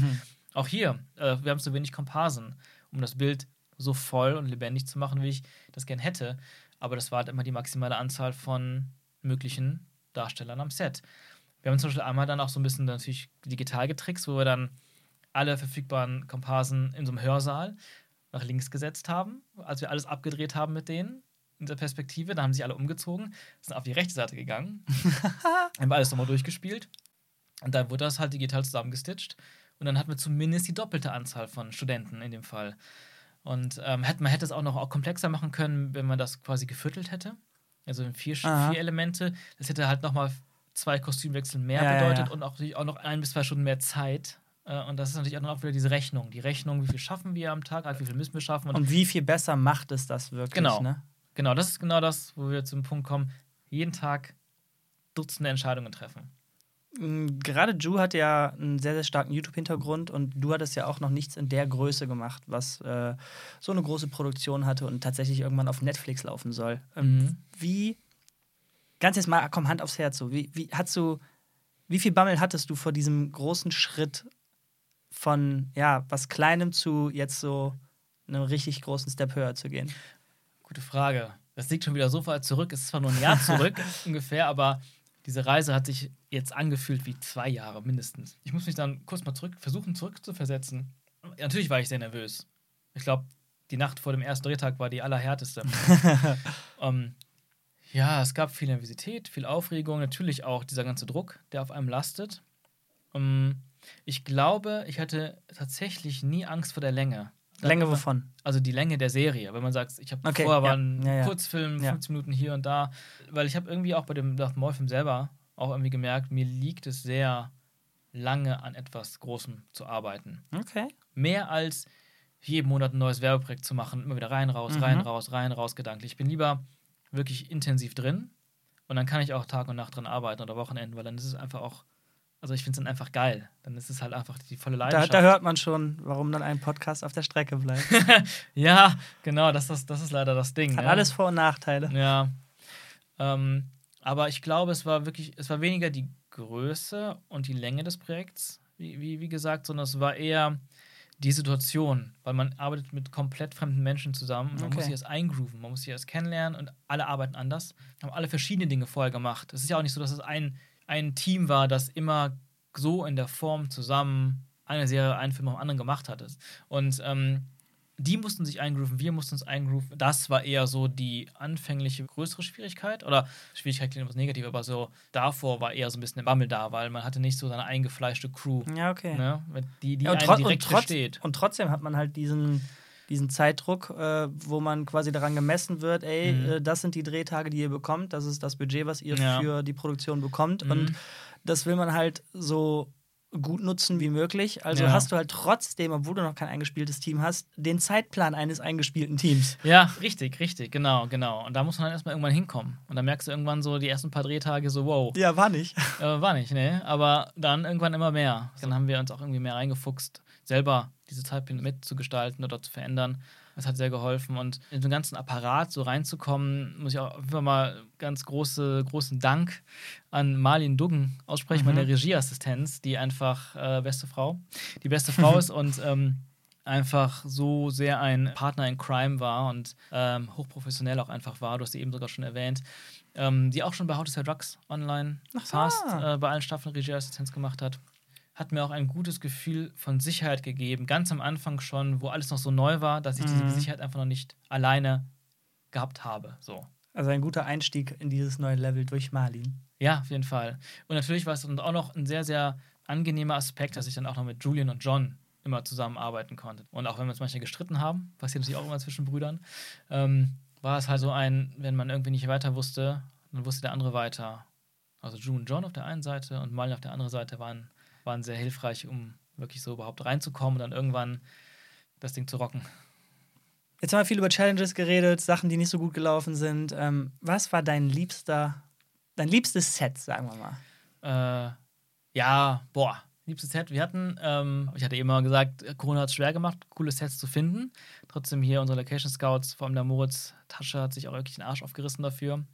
Auch hier, äh, wir haben zu wenig Komparsen, um das Bild so voll und lebendig zu machen, wie ich das gerne hätte. Aber das war halt immer die maximale Anzahl von möglichen Darstellern am Set. Wir haben zum Beispiel einmal dann auch so ein bisschen natürlich digital getrickst, wo wir dann alle verfügbaren Komparsen in so einem Hörsaal nach links gesetzt haben, als wir alles abgedreht haben mit denen Perspektive. Da haben sich alle umgezogen, sind auf die rechte Seite gegangen, haben alles nochmal durchgespielt und dann wurde das halt digital zusammengestitcht und dann hatten wir zumindest die doppelte Anzahl von Studenten in dem Fall. Und ähm, hätte, man hätte es auch noch auch komplexer machen können, wenn man das quasi geviertelt hätte. Also in vier, vier Elemente. Das hätte halt nochmal zwei Kostümwechsel mehr Ja, ja, bedeutet ja. und auch, auch noch ein bis zwei Stunden mehr Zeit. Äh, Und das ist natürlich auch noch wieder diese Rechnung. Die Rechnung, wie viel schaffen wir am Tag, wie viel müssen wir schaffen. Und, Und wie viel besser macht es das wirklich? Genau. Ne? Genau, das ist genau das, wo wir zum Punkt kommen. Jeden Tag Dutzende Entscheidungen treffen. Mm, Gerade Ju hat ja einen sehr, sehr starken YouTube-Hintergrund und du hattest ja auch noch nichts in der Größe gemacht, was äh, so eine große Produktion hatte und tatsächlich irgendwann auf Netflix laufen soll. Ähm, Mhm. Wie, ganz jetzt mal, komm, Hand aufs Herz so, wie, wie hast du, wie viel Bammel hattest du vor diesem großen Schritt von, ja, was Kleinem zu jetzt so einem richtig großen Step höher zu gehen? Gute Frage. Das liegt schon wieder so weit zurück. Es ist zwar nur ein Jahr zurück ungefähr, aber diese Reise hat sich jetzt angefühlt wie zwei Jahre mindestens. Ich muss mich dann kurz mal zurück versuchen, zurückzuversetzen. Natürlich war ich sehr nervös. Ich glaube, die Nacht vor dem ersten Drehtag war die allerhärteste. ähm, ja, es gab viel Nervosität, viel Aufregung, natürlich auch dieser ganze Druck, der auf einem lastet. Ähm, ich glaube, ich hatte tatsächlich nie Angst vor der Länge. Länge wovon? Also die Länge der Serie. Wenn man sagt, ich habe Okay, vorher ja, war ein ja, ja. Kurzfilm, Ja. 15 Minuten hier und da. Weil ich habe irgendwie auch bei dem Darth Maul-Film selber auch irgendwie gemerkt, mir liegt es sehr lange an etwas Großem zu arbeiten. Okay. Mehr als jeden Monat ein neues Werbeprojekt zu machen, immer wieder rein, raus, Mhm. rein, raus, rein, raus gedanklich. Ich bin lieber wirklich intensiv drin und dann kann ich auch Tag und Nacht dran arbeiten oder Wochenenden, weil dann ist es einfach auch, also ich finde es dann einfach geil. Dann ist es halt einfach die volle Da, Leidenschaft. da hört man schon, warum dann ein Podcast auf der Strecke bleibt. ja, genau, das, ist- das ist leider das Ding. Hat ne? alles Vor- und Nachteile. Ja. Ähm, aber ich glaube, es war wirklich, es war weniger die Größe und die Länge des Projekts, wie, wie, wie gesagt, sondern es war eher die Situation, weil man arbeitet mit komplett fremden Menschen zusammen. Man Okay. muss sich erst eingrooven, man muss sich erst kennenlernen und alle arbeiten anders. Haben alle verschiedene Dinge vorher gemacht. Es ist ja auch nicht so, dass es ein, ein Team war, das immer so in der Form zusammen eine Serie, einen Film auf den anderen gemacht hat. Und ähm, die mussten sich eingrooven, wir mussten uns eingrooven. Das war eher so die anfängliche größere Schwierigkeit. Oder Schwierigkeit klingt etwas negativ, aber so davor war eher so ein bisschen ein Bammel da, weil man hatte nicht so seine eingefleischte Crew, Ja, okay. ne, die, die Ja, und, tro direkt und, trotz versteht. und trotzdem hat man halt diesen, diesen Zeitdruck, äh, wo man quasi daran gemessen wird, ey, Mhm. äh, das sind die Drehtage, die ihr bekommt, das ist das Budget, was ihr Ja. für die Produktion bekommt. Mhm. Und das will man halt so gut nutzen wie möglich. Also Ja. hast du halt trotzdem, obwohl du noch kein eingespieltes Team hast, den Zeitplan eines eingespielten Teams. Ja, richtig, richtig, genau, genau. Und da muss man dann erstmal irgendwann hinkommen. Und dann merkst du irgendwann so die ersten paar Drehtage so, wow, Ja, war nicht. Äh, war nicht, ne? Aber dann irgendwann immer mehr. Dann haben wir uns auch irgendwie mehr reingefuchst, selber diese Zeitpläne mitzugestalten oder zu verändern. Das hat sehr geholfen. Und in den ganzen Apparat so reinzukommen, muss ich auch einfach mal ganz große, großen Dank an Marlin Duggen aussprechen, Mhm. meine Regieassistenz, die einfach äh, beste Frau, die beste Frau ist und ähm, einfach so sehr ein Partner in Crime war und ähm, hochprofessionell auch einfach war. Du hast sie eben sogar schon erwähnt. Ähm, die auch schon bei How to Sell Drugs online fast äh, bei allen Staffeln Regieassistenz gemacht hat. Hat mir auch ein gutes Gefühl von Sicherheit gegeben. Ganz am Anfang schon, wo alles noch so neu war, dass ich diese Mhm. Sicherheit einfach noch nicht alleine gehabt habe. So. Also ein guter Einstieg in dieses neue Level durch Marlin. Ja, auf jeden Fall. Und natürlich war es dann auch noch ein sehr, sehr angenehmer Aspekt, dass ich dann auch noch mit Julian und John immer zusammenarbeiten konnte. Und auch wenn wir uns manchmal gestritten haben, passiert natürlich auch immer zwischen Brüdern, ähm, war es halt so ein, wenn man irgendwie nicht weiter wusste, dann wusste der andere weiter. Also Ju und John auf der einen Seite und Marlin auf der anderen Seite waren, waren sehr hilfreich, um wirklich so überhaupt reinzukommen und dann irgendwann das Ding zu rocken. Jetzt haben wir viel über Challenges geredet, Sachen, die nicht so gut gelaufen sind. Ähm, was war dein liebster, dein liebstes Set, sagen wir mal? Äh, ja, boah, liebstes Set. Wir hatten, ähm, ich hatte eben mal gesagt, Corona hat es schwer gemacht, coole Sets zu finden. Trotzdem hier unsere Location Scouts, vor allem der Moritz Tasche, hat sich auch wirklich den Arsch aufgerissen dafür.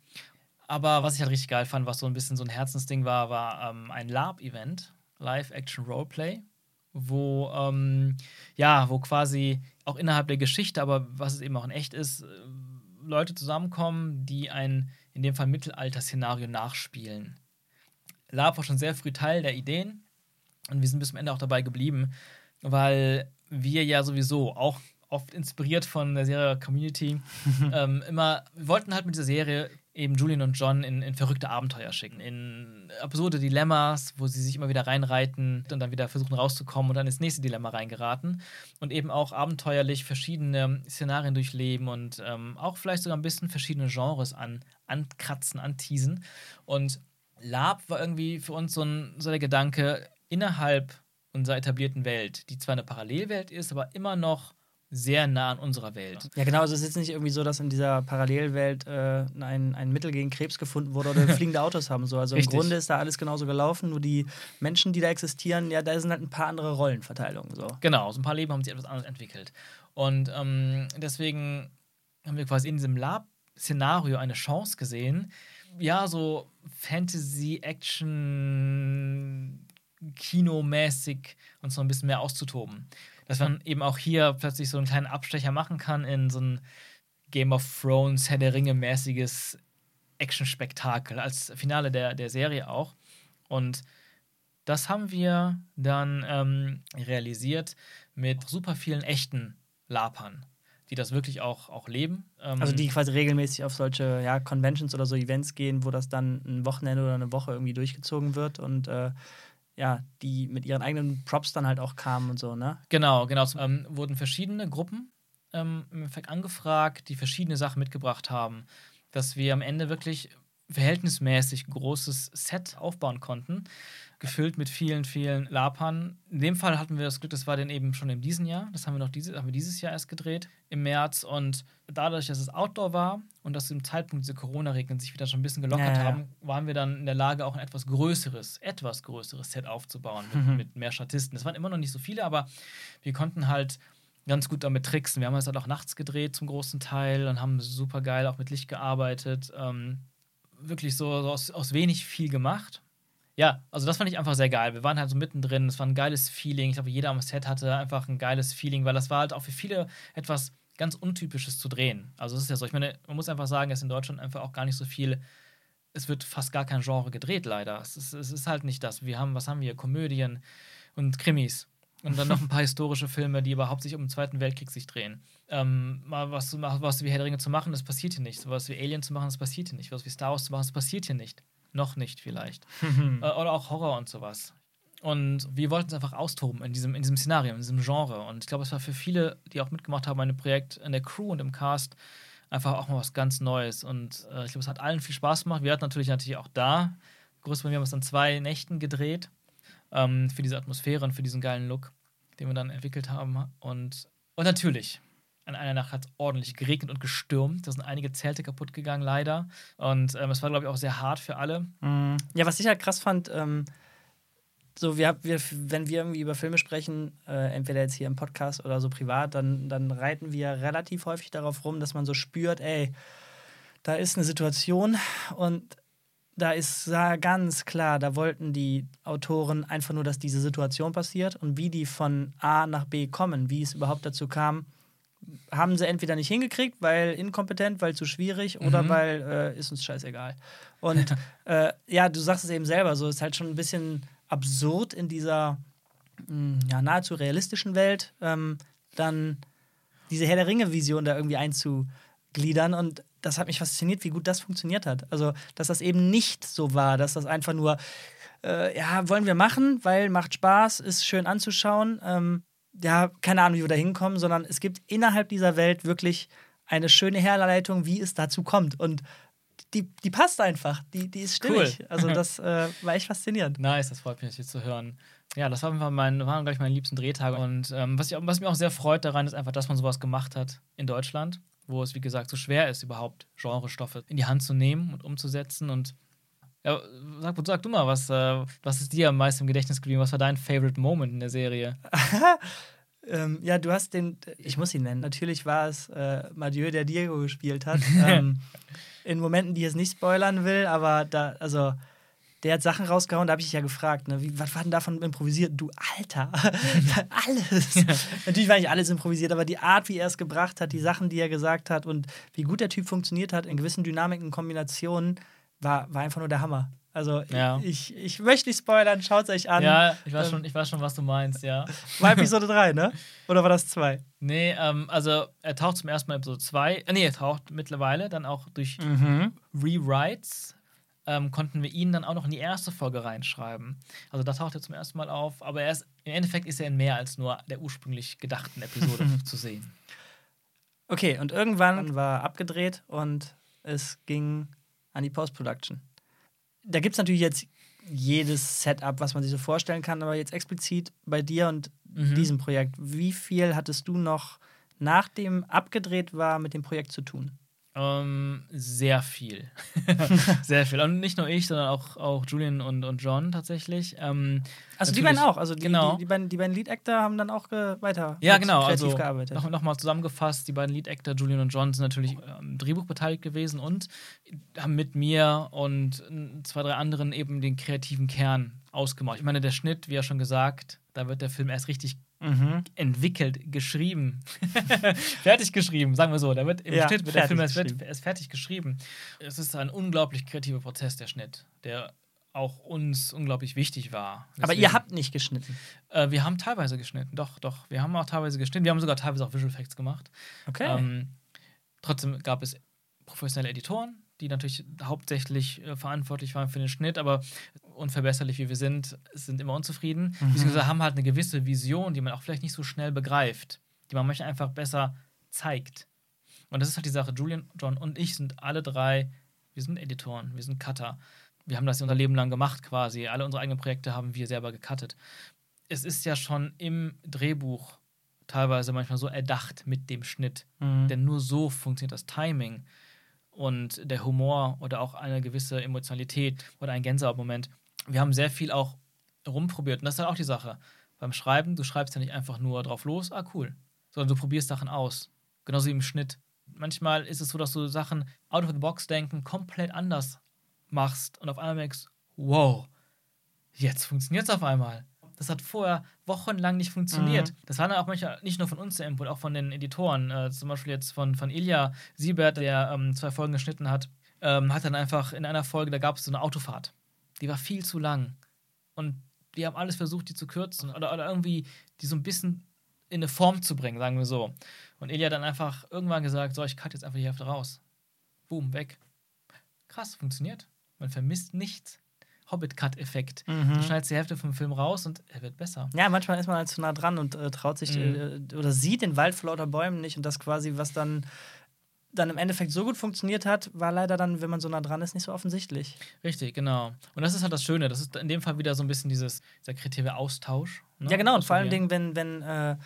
Aber was ich halt richtig geil fand, was so ein bisschen so ein Herzensding war, war ähm, ein Lab-Event, Live-Action-Roleplay, wo, ähm, ja, wo quasi auch innerhalb der Geschichte, aber was es eben auch in echt ist, äh, Leute zusammenkommen, die ein, in dem Fall Mittelalter-Szenario nachspielen. Lab war schon sehr früh Teil der Ideen und wir sind bis zum Ende auch dabei geblieben, weil wir ja sowieso auch oft inspiriert von der Serie Community ähm, immer, wir wollten halt mit dieser Serie eben Julian und John in, in, verrückte Abenteuer schicken, in absurde Dilemmas, wo sie sich immer wieder reinreiten und dann wieder versuchen rauszukommen und dann ins nächste Dilemma reingeraten und eben auch abenteuerlich verschiedene Szenarien durchleben und ähm, auch vielleicht sogar ein bisschen verschiedene Genres an, ankratzen, anteasen. Und Lab war irgendwie für uns so, ein, so der Gedanke, innerhalb unserer etablierten Welt, die zwar eine Parallelwelt ist, aber immer noch sehr nah an unserer Welt. Ja, genau. Also es ist jetzt nicht irgendwie so, dass in dieser Parallelwelt äh, ein, ein Mittel gegen Krebs gefunden wurde oder fliegende Autos haben. So. Also Richtig. im Grunde ist da alles genauso gelaufen, nur die Menschen, die da existieren, ja, da sind halt ein paar andere Rollenverteilungen. So. Genau, so ein paar Leben haben sich etwas anderes entwickelt. Und ähm, deswegen haben wir quasi in diesem Lab-Szenario eine Chance gesehen, ja, so Fantasy-Action kinomäßig uns noch ein bisschen mehr auszutoben. Dass man eben auch hier plötzlich so einen kleinen Abstecher machen kann in so ein Game of Thrones, Herr der Ringe-mäßiges Action-Spektakel als Finale der, der Serie auch. Und das haben wir dann ähm, realisiert mit super vielen echten Lapern die das wirklich auch, auch leben. Ähm also die quasi regelmäßig auf solche ja, Conventions oder so Events gehen, wo das dann ein Wochenende oder eine Woche irgendwie durchgezogen wird und äh, ja, die mit ihren eigenen Props dann halt auch kamen und so, ne? Genau, genau. Ähm, wurden verschiedene Gruppen ähm, im Endeffekt angefragt, die verschiedene Sachen mitgebracht haben, dass wir am Ende wirklich verhältnismäßig großes Set aufbauen konnten, gefüllt mit vielen, vielen Lapern. In dem Fall hatten wir das Glück, das war dann eben schon in diesem Jahr. Das haben wir noch diese, haben wir dieses Jahr erst gedreht, im März. Und dadurch, dass es Outdoor war und dass im Zeitpunkt diese Corona-Regeln sich wieder schon ein bisschen gelockert ja. haben, waren wir dann in der Lage, auch ein etwas größeres, etwas größeres Set aufzubauen mit, mhm. mit mehr Statisten. Es waren immer noch nicht so viele, aber wir konnten halt ganz gut damit tricksen. Wir haben es halt auch nachts gedreht zum großen Teil und haben super geil auch mit Licht gearbeitet. Ähm, wirklich so, so aus, aus wenig viel gemacht. Ja, also das fand ich einfach sehr geil. Wir waren halt so mittendrin, es war ein geiles Feeling. Ich glaube, jeder am Set hatte einfach ein geiles Feeling, weil das war halt auch für viele etwas ganz Untypisches zu drehen. Also es ist ja so, ich meine, man muss einfach sagen, dass in Deutschland einfach auch gar nicht so viel, es wird fast gar kein Genre gedreht, leider. Es ist, es ist halt nicht das. Wir haben, was haben wir? Komödien und Krimis. Und dann noch ein paar historische Filme, die überhaupt sich um den Zweiten Weltkrieg sich drehen. Ähm, mal was, was wie Herr der Ringe zu machen, das passiert hier nicht. Was wie Alien zu machen, das passiert hier nicht. Was wie Star Wars zu machen, das passiert hier nicht. Noch nicht vielleicht. äh, oder auch Horror und sowas. Und wir wollten es einfach austoben in diesem, in diesem Szenario, in diesem Genre. Und ich glaube, es war für viele, die auch mitgemacht haben, ein Projekt in der Crew und im Cast, einfach auch mal was ganz Neues. Und äh, ich glaube, es hat allen viel Spaß gemacht. Wir hatten natürlich natürlich auch da, groß wir haben es an zwei Nächten gedreht ähm, für diese Atmosphäre und für diesen geilen Look, den wir dann entwickelt haben. Und, und natürlich, an einer Nacht hat es ordentlich geregnet und gestürmt. Da sind einige Zelte kaputt gegangen, leider. Und ähm, es war, glaube ich, auch sehr hart für alle. Mhm. Ja, was ich halt krass fand, ähm, so, wir, wir, wenn wir irgendwie über Filme sprechen, äh, entweder jetzt hier im Podcast oder so privat, dann, dann reiten wir relativ häufig darauf rum, dass man so spürt, ey, da ist eine Situation und da ist ganz klar, da wollten die Autoren einfach nur, dass diese Situation passiert und wie die von A nach B kommen, wie es überhaupt dazu kam, haben sie entweder nicht hingekriegt, weil inkompetent, weil zu schwierig oder mhm. weil äh, ist uns scheißegal. Und äh, ja, du sagst es eben selber, so ist halt schon ein bisschen absurd in dieser mh, hm, ja, nahezu realistischen Welt, ähm, dann diese Herr der Ringe-Vision da irgendwie einzugliedern und das hat mich fasziniert, wie gut das funktioniert hat. Also, dass das eben nicht so war, dass das einfach nur, äh, ja, wollen wir machen, weil macht Spaß, ist schön anzuschauen. Ähm, ja, keine Ahnung, wie wir da hinkommen, sondern es gibt innerhalb dieser Welt wirklich eine schöne Herleitung, wie es dazu kommt. Und die, die passt einfach, die, die ist stimmig. Cool. Also, das äh, war echt faszinierend. Nice, das freut mich, hier zu hören. Ja, das war einfach mein, waren gleich meine liebsten Drehtage. Und ähm, was, ich, was mich auch sehr freut daran, ist einfach, dass man sowas gemacht hat in Deutschland wo es, wie gesagt, so schwer ist, überhaupt Genrestoffe in die Hand zu nehmen und umzusetzen. Und Ja, sag, sag, du mal, was, äh, was ist dir am meisten im Gedächtnis geblieben? Was war dein Favorite Moment in der Serie? ähm, ja, du hast den, ich muss ihn nennen. Natürlich war es äh, Mathieu, der Diego gespielt hat. ähm, in Momenten, die ich jetzt nicht spoilern will, aber da, also der hat Sachen rausgehauen, da habe ich dich ja gefragt, ne, wie, was war denn davon improvisiert? Du Alter, alles. Ja. Natürlich war nicht alles improvisiert, aber die Art, wie er es gebracht hat, die Sachen, die er gesagt hat und wie gut der Typ funktioniert hat in gewissen Dynamiken, Kombinationen, war, war einfach nur der Hammer. Also ja. ich, ich möchte nicht spoilern, schaut es euch an. Ja, ich weiß, ähm, schon, ich weiß schon, was du meinst, ja. War Episode 3, ne? Oder war das 2? Nee, ähm, also er taucht zum ersten Mal in Episode 2. Äh, nee, er taucht mittlerweile dann auch durch mhm. Rewrites ähm, konnten wir ihn dann auch noch in die erste Folge reinschreiben. Also da taucht er zum ersten Mal auf, aber er ist, im Endeffekt ist er in mehr als nur der ursprünglich gedachten Episode zu sehen. Okay, und irgendwann war abgedreht und es ging an die Post-Production. Da gibt es natürlich jetzt jedes Setup, was man sich so vorstellen kann, aber jetzt explizit bei dir und mhm. diesem Projekt, wie viel hattest du noch, nachdem abgedreht war, mit dem Projekt zu tun? Ähm, sehr viel. sehr viel. Und nicht nur ich, sondern auch, auch Julian und, und John tatsächlich. Ähm, also die beiden auch. Also die, genau. die, die beiden, die beiden Lead-Actor haben dann auch weiter ja, genau, kreativ also gearbeitet. Noch, noch mal zusammengefasst, die beiden Lead-Actor, Julian und John, sind natürlich am Drehbuch beteiligt gewesen und haben mit mir und zwei, drei anderen eben den kreativen Kern ausgemacht. Ich meine, der Schnitt, wie ja schon gesagt, da wird der Film erst richtig mhm. entwickelt, geschrieben. fertig geschrieben, sagen wir so. Da wird im ja, Schnitt wird der Film erst, erst fertig geschrieben. Es ist ein unglaublich kreativer Prozess, der Schnitt, der auch uns unglaublich wichtig war. Deswegen, Aber ihr habt nicht geschnitten? Äh, wir haben teilweise geschnitten, doch, doch. Wir haben auch teilweise geschnitten. Wir haben sogar teilweise auch Visual Effects gemacht. Okay. Ähm, trotzdem gab es professionelle Editoren, die natürlich hauptsächlich äh, verantwortlich waren für den Schnitt, aber unverbesserlich wie wir sind, sind immer unzufrieden. Mhm. Beziehungsweise haben halt eine gewisse Vision, die man auch vielleicht nicht so schnell begreift, die man manchmal einfach besser zeigt. Und das ist halt die Sache. Julian, John und ich sind alle drei, wir sind Editoren, wir sind Cutter. Wir haben das unser Leben lang gemacht quasi. Alle unsere eigenen Projekte haben wir selber gecuttet. Es ist ja schon im Drehbuch teilweise manchmal so erdacht mit dem Schnitt. Mhm. Denn nur so funktioniert das Timing und der Humor oder auch eine gewisse Emotionalität oder ein Gänsehautmoment. Wir haben sehr viel auch rumprobiert und das ist halt auch die Sache. Beim Schreiben, du schreibst ja nicht einfach nur drauf los, ah cool, sondern du probierst Sachen aus. Genauso wie im Schnitt. Manchmal ist es so, dass du Sachen out of the box denken komplett anders machst und auf einmal merkst, wow, jetzt funktioniert es auf einmal. Das hat vorher wochenlang nicht funktioniert. Mhm. Das war dann auch manchmal nicht nur von uns der Input, auch von den Editoren. Äh, zum Beispiel jetzt von, von Ilja Siebert, der ähm, zwei Folgen geschnitten hat, ähm, hat dann einfach in einer Folge, da gab es so eine Autofahrt. Die war viel zu lang. Und wir haben alles versucht, die zu kürzen oder, oder irgendwie die so ein bisschen in eine Form zu bringen, sagen wir so. Und Ilja hat dann einfach irgendwann gesagt: So, ich cut jetzt einfach die Hälfte raus. Boom, weg. Krass, funktioniert. Man vermisst nichts. Hobbit-Cut-Effekt. Mhm. Du schneidest die Hälfte vom Film raus und er wird besser. Ja, manchmal ist man halt zu nah dran und äh, traut sich mhm. äh, oder sieht den Wald vor lauter Bäumen nicht und das quasi, was dann dann im Endeffekt so gut funktioniert hat, war leider dann, wenn man so nah dran ist, nicht so offensichtlich. Richtig, genau. Und das ist halt das Schöne. Das ist in dem Fall wieder so ein bisschen dieses, dieser kreative Austausch. Ne? Ja, genau. Und vor allen Dingen, wenn, wenn äh,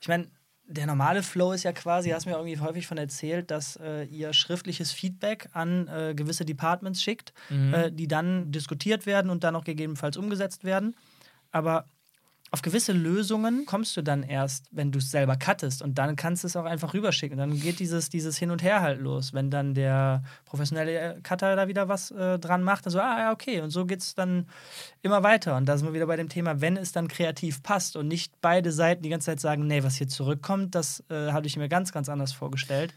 ich meine, der normale Flow ist ja quasi, hast mir irgendwie häufig von erzählt, dass äh, ihr schriftliches Feedback an äh, gewisse Departments schickt, mhm. äh, die dann diskutiert werden und dann auch gegebenenfalls umgesetzt werden. Aber auf gewisse Lösungen kommst du dann erst, wenn du es selber cuttest und dann kannst du es auch einfach rüberschicken. Dann geht dieses, dieses Hin und Her halt los. Wenn dann der professionelle Cutter da wieder was äh, dran macht, dann so, ah ja, okay. Und so geht es dann immer weiter. Und da sind wir wieder bei dem Thema, wenn es dann kreativ passt und nicht beide Seiten die ganze Zeit sagen, nee, was hier zurückkommt, das äh, habe ich mir ganz, ganz anders vorgestellt.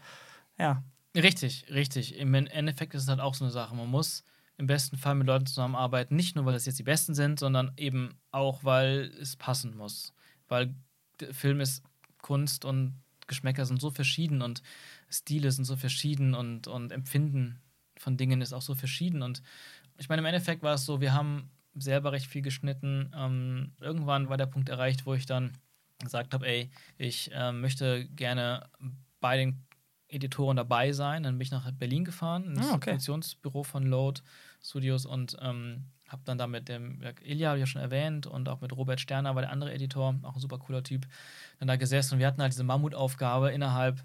Ja. Richtig, richtig. Im Endeffekt ist es halt auch so eine Sache. Man muss im besten Fall mit Leuten zusammenarbeiten. Nicht nur, weil das jetzt die Besten sind, sondern eben auch, weil es passen muss. Weil Film ist Kunst und Geschmäcker sind so verschieden und Stile sind so verschieden und, und Empfinden von Dingen ist auch so verschieden. Und ich meine, im Endeffekt war es so, wir haben selber recht viel geschnitten. Ähm, irgendwann war der Punkt erreicht, wo ich dann gesagt habe, ey, ich äh, möchte gerne bei den Editoren dabei sein. Dann bin ich nach Berlin gefahren, ins ah, okay. Produktionsbüro von Load Studios und ähm, habe dann da mit dem Ilja, habe ich ja schon erwähnt, und auch mit Robert Sterner, war der andere Editor, auch ein super cooler Typ, dann da gesessen und wir hatten halt diese Mammutaufgabe innerhalb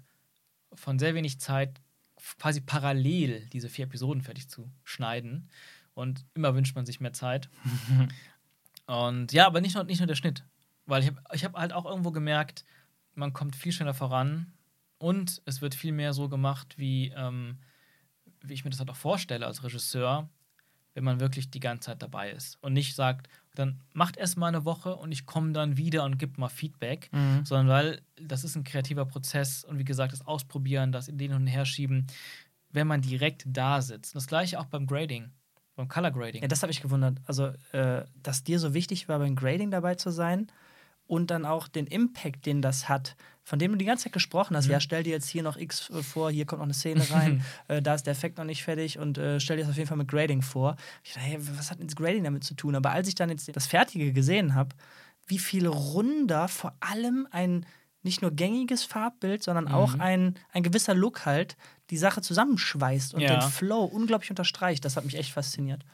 von sehr wenig Zeit quasi parallel diese vier Episoden fertig zu schneiden. Und immer wünscht man sich mehr Zeit. und ja, aber nicht nur, nicht nur der Schnitt. Weil ich habe ich hab halt auch irgendwo gemerkt, man kommt viel schneller voran und es wird viel mehr so gemacht, wie, ähm, wie ich mir das halt auch vorstelle als Regisseur, wenn man wirklich die ganze Zeit dabei ist und nicht sagt, dann macht erst mal eine Woche und ich komme dann wieder und gebe mal Feedback, Mhm. sondern weil das ist ein kreativer Prozess und wie gesagt, das Ausprobieren, das Ideen hin und her schieben, wenn man direkt da sitzt. Und das gleiche auch beim Grading, beim Color Grading. Ja, das habe ich gewundert. Also, äh, dass dir so wichtig war, beim Grading dabei zu sein und dann auch den Impact, den das hat, von dem du die ganze Zeit gesprochen hast. Ja, stell dir jetzt hier noch X vor, hier kommt noch eine Szene rein, äh, da ist der Effekt noch nicht fertig und äh, stell dir das auf jeden Fall mit Grading vor. Ich dachte, hey, was hat denn das Grading damit zu tun? Aber als ich dann jetzt das Fertige gesehen habe, wie viel runder vor allem ein nicht nur gängiges Farbbild, sondern auch ein, ein gewisser Look halt die Sache zusammenschweißt und Ja. den Flow unglaublich unterstreicht. Das hat mich echt fasziniert.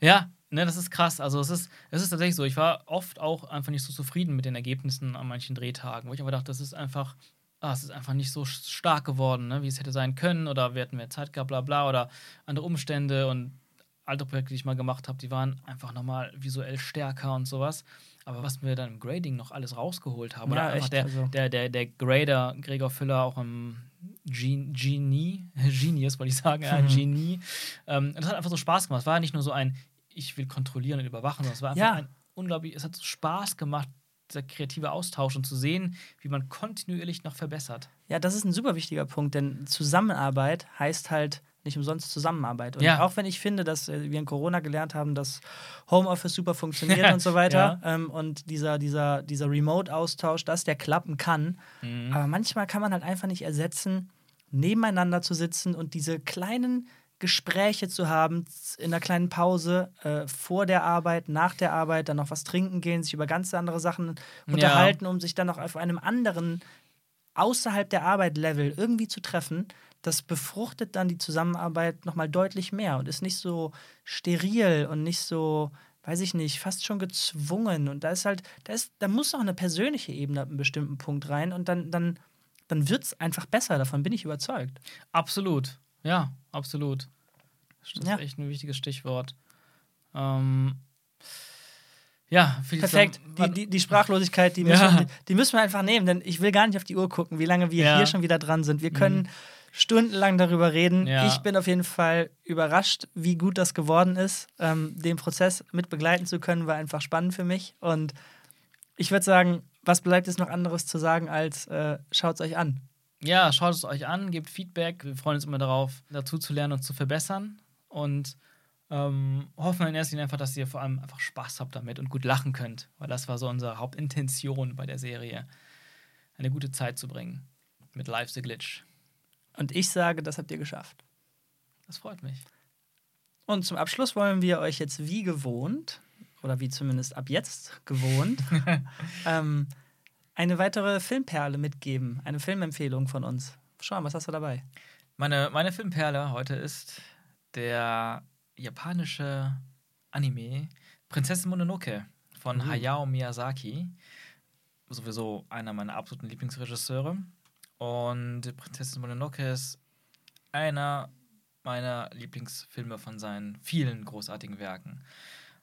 Ja, ne, das ist krass. Also es ist, es ist tatsächlich so. Ich war oft auch einfach nicht so zufrieden mit den Ergebnissen an manchen Drehtagen, wo ich aber dachte, das ist einfach, ah, es ist einfach nicht so stark geworden, ne, wie es hätte sein können oder wir hätten mehr Zeit gehabt, bla bla oder andere Umstände und alte Projekte, die ich mal gemacht habe, die waren einfach nochmal visuell stärker und sowas. Aber was wir dann im Grading noch alles rausgeholt haben, Ja, oder einfach echt, der, also. der, der, der Grader, Gregor Füller, auch im Gen Genie, Genius, wollte ich sagen, ja, Genie. Ähm, das hat einfach so Spaß gemacht. Es war nicht nur so ein, ich will kontrollieren und überwachen, es war einfach Ja. ein unglaublich, es hat so Spaß gemacht, dieser kreative Austausch und zu sehen, wie man kontinuierlich noch verbessert. Ja, das ist ein super wichtiger Punkt, denn Zusammenarbeit heißt halt nicht umsonst Zusammenarbeit. Und Ja. auch wenn ich finde, dass äh, wir in Corona gelernt haben, dass Homeoffice super funktioniert und so weiter ähm, und dieser, dieser, dieser Remote-Austausch, dass der klappen kann, Mhm. aber manchmal kann man halt einfach nicht ersetzen, nebeneinander zu sitzen und diese kleinen Gespräche zu haben in einer kleinen Pause äh, vor der Arbeit, nach der Arbeit, dann noch was trinken gehen, sich über ganz andere Sachen unterhalten, um sich dann noch auf einem anderen außerhalb der Arbeit Level irgendwie zu treffen, das befruchtet dann die Zusammenarbeit nochmal deutlich mehr und ist nicht so steril und nicht so, weiß ich nicht, fast schon gezwungen. Und da ist halt, da ist, da muss auch eine persönliche Ebene ab einem bestimmten Punkt rein und dann, dann, dann wird es einfach besser, davon bin ich überzeugt. Absolut. Ja, absolut. Das ist Ja. echt ein wichtiges Stichwort. Ähm, ja, Perfekt. Die, die, die Sprachlosigkeit, die müssen, Ja. wir, die, die müssen wir einfach nehmen, denn ich will gar nicht auf die Uhr gucken, wie lange wir Ja. hier schon wieder dran sind. Wir können stundenlang darüber reden. Ja. Ich bin auf jeden Fall überrascht, wie gut das geworden ist. Ähm, den Prozess mit begleiten zu können, war einfach spannend für mich. Und ich würde sagen, was bleibt es noch anderes zu sagen, als äh, schaut es euch an. Ja, schaut es euch an, gebt Feedback. Wir freuen uns immer darauf, dazu zu lernen und zu verbessern. Und ähm, hoffen in erster Linie einfach, dass ihr vor allem einfach Spaß habt damit und gut lachen könnt. Weil das war so unsere Hauptintention bei der Serie. Eine gute Zeit zu bringen. Mit Live the Glitch. Und ich sage, das habt ihr geschafft. Das freut mich. Und zum Abschluss wollen wir euch jetzt wie gewohnt, oder wie zumindest ab jetzt gewohnt, ähm, eine weitere Filmperle mitgeben, eine Filmempfehlung von uns. Schauen, was hast du dabei? Meine, meine Filmperle heute ist der japanische Anime Prinzessin Mononoke von Uh. Hayao Miyazaki. Sowieso einer meiner absoluten Lieblingsregisseure. Und Prinzessin Mononoke ist einer meiner Lieblingsfilme von seinen vielen großartigen Werken.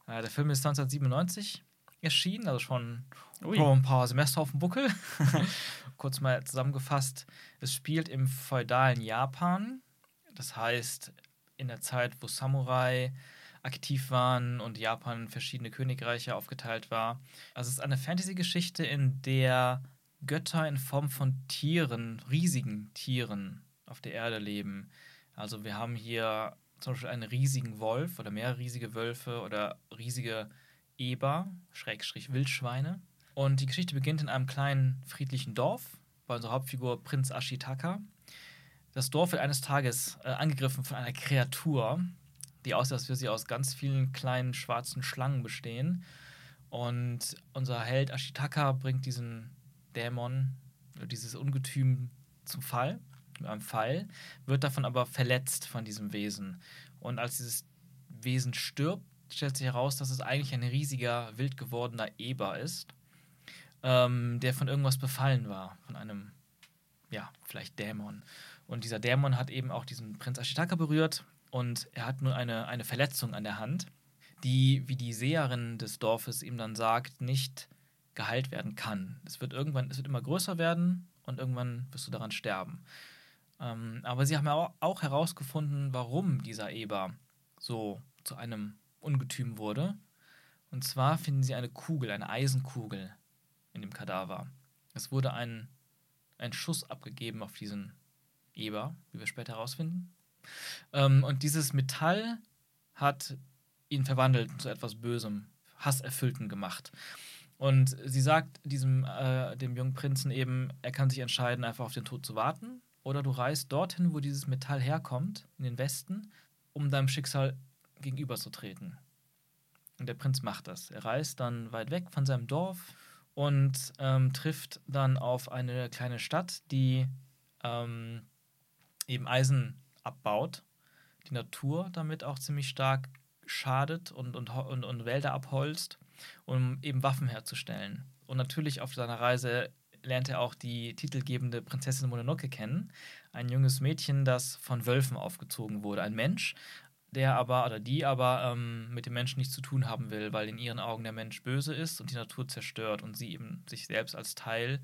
Äh, der Film ist 1997 erschienen, also schon Ui. ein paar Semester auf dem Buckel. Kurz mal zusammengefasst, es spielt im feudalen Japan. Das heißt, in der Zeit, wo Samurai aktiv waren und Japan in verschiedene Königreiche aufgeteilt war. Also es ist eine Fantasy-Geschichte, in der Götter in Form von Tieren, riesigen Tieren auf der Erde leben. Also wir haben hier zum Beispiel einen riesigen Wolf oder mehrere riesige Wölfe oder riesige Eber, Schrägstrich Wildschweine. Und die Geschichte beginnt in einem kleinen friedlichen Dorf bei unserer Hauptfigur Prinz Ashitaka. Das Dorf wird eines Tages äh, angegriffen von einer Kreatur, die aussieht, als würde sie aus ganz vielen kleinen schwarzen Schlangen bestehen. Und unser Held Ashitaka bringt diesen Dämon, oder dieses Ungetüm zum Fall, mit einem Pfeil, wird davon aber verletzt von diesem Wesen. Und als dieses Wesen stirbt, stellt sich heraus, dass es eigentlich ein riesiger, wild gewordener Eber ist, ähm, der von irgendwas befallen war, von einem, ja, vielleicht Dämon. Und dieser Dämon hat eben auch diesen Prinz Ashitaka berührt und er hat nur eine, eine Verletzung an der Hand, die, wie die Seherin des Dorfes ihm dann sagt, nicht geheilt werden kann. Es wird irgendwann, es wird immer größer werden und irgendwann wirst du daran sterben. Ähm, aber sie haben ja auch herausgefunden, warum dieser Eber so zu einem Ungetüm wurde. Und zwar finden sie eine Kugel, eine Eisenkugel in dem Kadaver. Es wurde ein, ein Schuss abgegeben auf diesen Eber, wie wir später herausfinden. Ähm, und dieses Metall hat ihn verwandelt zu etwas Bösem, Hasserfüllten gemacht. Und sie sagt diesem, äh, dem jungen Prinzen eben, er kann sich entscheiden, einfach auf den Tod zu warten. Oder du reist dorthin, wo dieses Metall herkommt, in den Westen, um deinem Schicksal gegenüberzutreten. Und der Prinz macht das. Er reist dann weit weg von seinem Dorf und ähm, trifft dann auf eine kleine Stadt, die ähm, eben Eisen abbaut, die Natur damit auch ziemlich stark schadet und, und, und, und Wälder abholzt, um eben Waffen herzustellen. Und natürlich auf seiner Reise lernt er auch die titelgebende Prinzessin Mononoke kennen. Ein junges Mädchen, das von Wölfen aufgezogen wurde. Ein Mensch, der aber oder die aber ähm, mit dem Menschen nichts zu tun haben will, weil in ihren Augen der Mensch böse ist und die Natur zerstört und sie eben sich selbst als Teil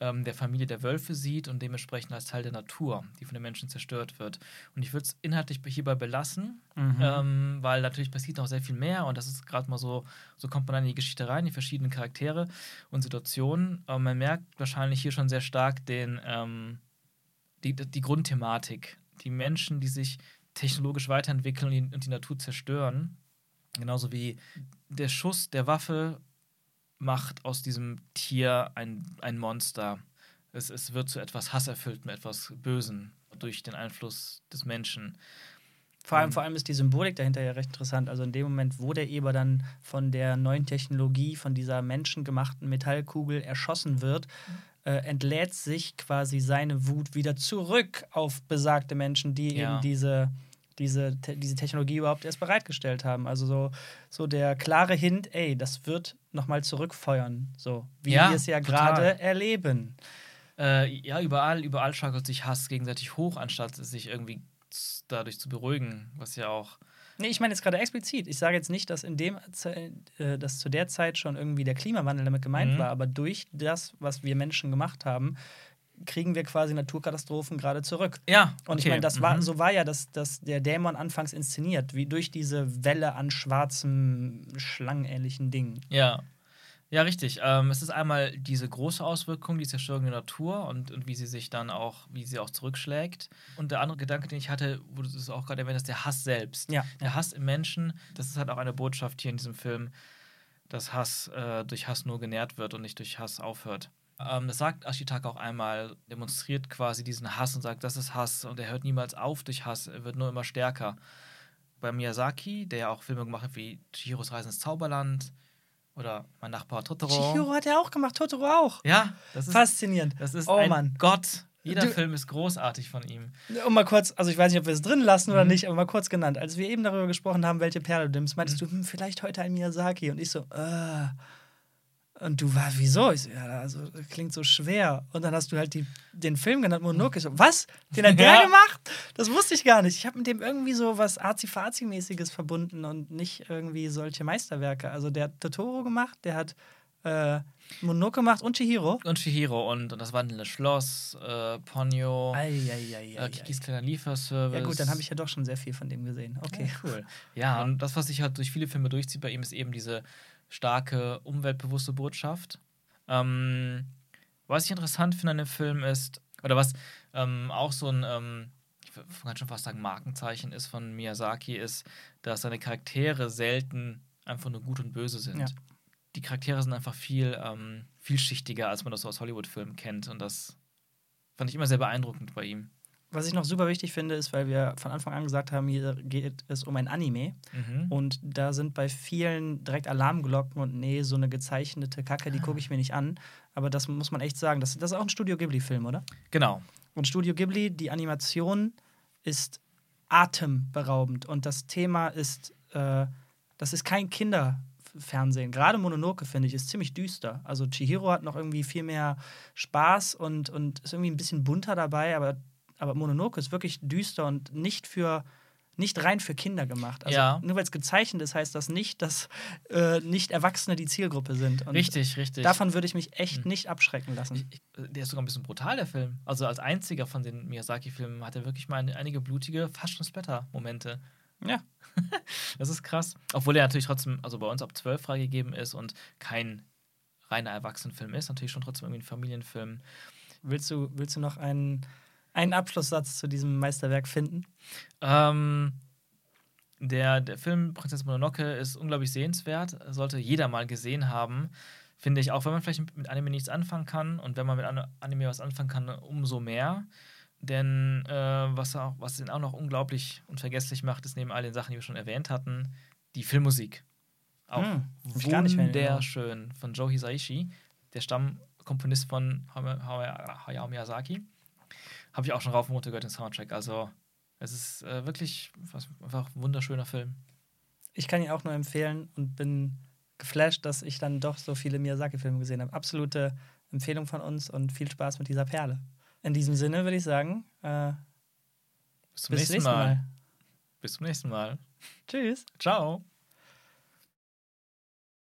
ähm, der Familie der Wölfe sieht und dementsprechend als Teil der Natur, die von den Menschen zerstört wird. Und ich würde es inhaltlich hierbei belassen, mhm. ähm, weil natürlich passiert noch sehr viel mehr und das ist gerade mal so, so kommt man dann in die Geschichte rein, die verschiedenen Charaktere und Situationen. Aber man merkt wahrscheinlich hier schon sehr stark den, ähm, die, die Grundthematik. Die Menschen, die sich technologisch weiterentwickeln und die, und die Natur zerstören. Genauso wie der Schuss der Waffe macht aus diesem Tier ein, ein Monster. Es, es wird zu etwas Hasserfülltem, etwas Bösen durch den Einfluss des Menschen. Vor allem, vor allem ist die Symbolik dahinter ja recht interessant. Also in dem Moment, wo der Eber dann von der neuen Technologie, von dieser menschengemachten Metallkugel erschossen wird, äh, entlädt sich quasi seine Wut wieder zurück auf besagte Menschen, die ja. eben diese diese, te diese Technologie überhaupt erst bereitgestellt haben. Also so, so der klare Hint, ey, das wird nochmal zurückfeuern, so wie ja, wir es ja gerade erleben. Äh, ja, überall, überall schaukelt sich Hass gegenseitig hoch, anstatt sich irgendwie dadurch zu beruhigen, was ja auch. Nee, ich meine jetzt gerade explizit. Ich sage jetzt nicht, dass in dem äh, dass zu der Zeit schon irgendwie der Klimawandel damit gemeint mhm. war, aber durch das, was wir Menschen gemacht haben, kriegen wir quasi Naturkatastrophen gerade zurück. Ja. Okay. Und ich meine, das war, mhm. so war ja das, das der Dämon anfangs inszeniert, wie durch diese Welle an schwarzem, schlangenähnlichen Dingen. Ja. Ja, richtig. Ähm, es ist einmal diese große Auswirkung, die Zerstörung der Natur und, und wie sie sich dann auch, wie sie auch zurückschlägt. Und der andere Gedanke, den ich hatte, wo du es auch gerade erwähnt hast, der Hass selbst. Ja. Der Hass im Menschen, das ist halt auch eine Botschaft hier in diesem Film, dass Hass äh, durch Hass nur genährt wird und nicht durch Hass aufhört. Ähm, das sagt Ashitaka auch einmal, demonstriert quasi diesen Hass und sagt, das ist Hass und er hört niemals auf durch Hass, er wird nur immer stärker. Bei Miyazaki, der ja auch Filme gemacht hat wie Chihiros Reise ins Zauberland oder Mein Nachbar Totoro. Chihiro hat er auch gemacht, Totoro auch. Ja, das ist faszinierend. Das ist oh, ein Mann. Gott. Jeder du, Film ist großartig von ihm. Um mal kurz, also ich weiß nicht, ob wir es drin lassen mhm. oder nicht, aber mal kurz genannt. Als wir eben darüber gesprochen haben, welche Perle du nimmst, meintest mhm. du, hm, vielleicht heute ein Miyazaki. Und ich so, äh. Und du war, wieso? Ich so, ja, also klingt so schwer. Und dann hast du halt die, den Film genannt, Mononoke. Ich so, was? Den hat der ja. gemacht? Das wusste ich gar nicht. Ich habe mit dem irgendwie so was Azi-Fazi-mäßiges verbunden und nicht irgendwie solche Meisterwerke. Also der hat Totoro gemacht, der hat äh, Mononoke gemacht und Chihiro. Und Chihiro und, und das wandelnde Schloss, äh, Ponyo, ei, ei, ei, äh, Kikis kleiner Lieferservice. Ja gut, dann habe ich ja doch schon sehr viel von dem gesehen. Okay, ja, cool. Ja, und das, was sich halt durch viele Filme durchzieht bei ihm, ist eben diese starke, umweltbewusste Botschaft. Ähm, was ich interessant finde an dem Film ist, oder was ähm, auch so ein, ähm, ich kann schon fast sagen, Markenzeichen ist von Miyazaki, ist, dass seine Charaktere selten einfach nur gut und böse sind. Ja. Die Charaktere sind einfach viel ähm, vielschichtiger, als man das aus Hollywood-Filmen kennt. Und das fand ich immer sehr beeindruckend bei ihm. Was ich noch super wichtig finde, ist, weil wir von Anfang an gesagt haben, hier geht es um ein Anime. Mhm. Und da sind bei vielen direkt Alarmglocken und nee, so eine gezeichnete Kacke, die gucke ich mir nicht an. Aber das muss man echt sagen. Das, das ist auch ein Studio Ghibli-Film, oder? Genau. Und Studio Ghibli, die Animation ist atemberaubend. Und das Thema ist, äh, das ist kein Kinderfernsehen. Gerade Mononoke, finde ich, ist ziemlich düster. Also Chihiro hat noch irgendwie viel mehr Spaß und, und ist irgendwie ein bisschen bunter dabei, aber aber Mononoke ist wirklich düster und nicht für nicht rein für Kinder gemacht. Also Ja. nur weil es gezeichnet ist, heißt das nicht, dass äh, nicht Erwachsene die Zielgruppe sind. Und Richtig, richtig. Davon würde ich mich echt Hm. nicht abschrecken lassen. Ich, der ist sogar ein bisschen brutal, der Film. Also als einziger von den Miyazaki-Filmen hat er wirklich mal einige blutige, fast schon Splatter-Momente. Ja. Das ist krass. Obwohl er natürlich trotzdem, also bei uns ab 12 freigegeben ist und kein reiner Erwachsenenfilm ist, natürlich schon trotzdem irgendwie ein Familienfilm. Willst du, willst du noch einen, einen Abschlusssatz zu diesem Meisterwerk finden? Ähm, der, der Film Prinzessin Mononoke ist unglaublich sehenswert, sollte jeder mal gesehen haben. Finde ich, auch wenn man vielleicht mit Anime nichts anfangen kann und wenn man mit An- Anime was anfangen kann, umso mehr. Denn äh, was, auch, was ihn auch noch unglaublich unvergesslich macht, ist neben all den Sachen, die wir schon erwähnt hatten, die Filmmusik. Auch Hm, wunderschön von Joe Hisaishi, der Stammkomponist von Hayao Miyazaki. Habe ich auch schon rauf und runter gehört, den Soundtrack. Also, es ist äh, wirklich was, einfach ein wunderschöner Film. Ich kann ihn auch nur empfehlen und bin geflasht, dass ich dann doch so viele Miyazaki-Filme gesehen habe. Absolute Empfehlung von uns und viel Spaß mit dieser Perle. In diesem Sinne würde ich sagen, äh, Bis zum bis nächsten Mal. Bis zum nächsten Mal. Tschüss. Ciao.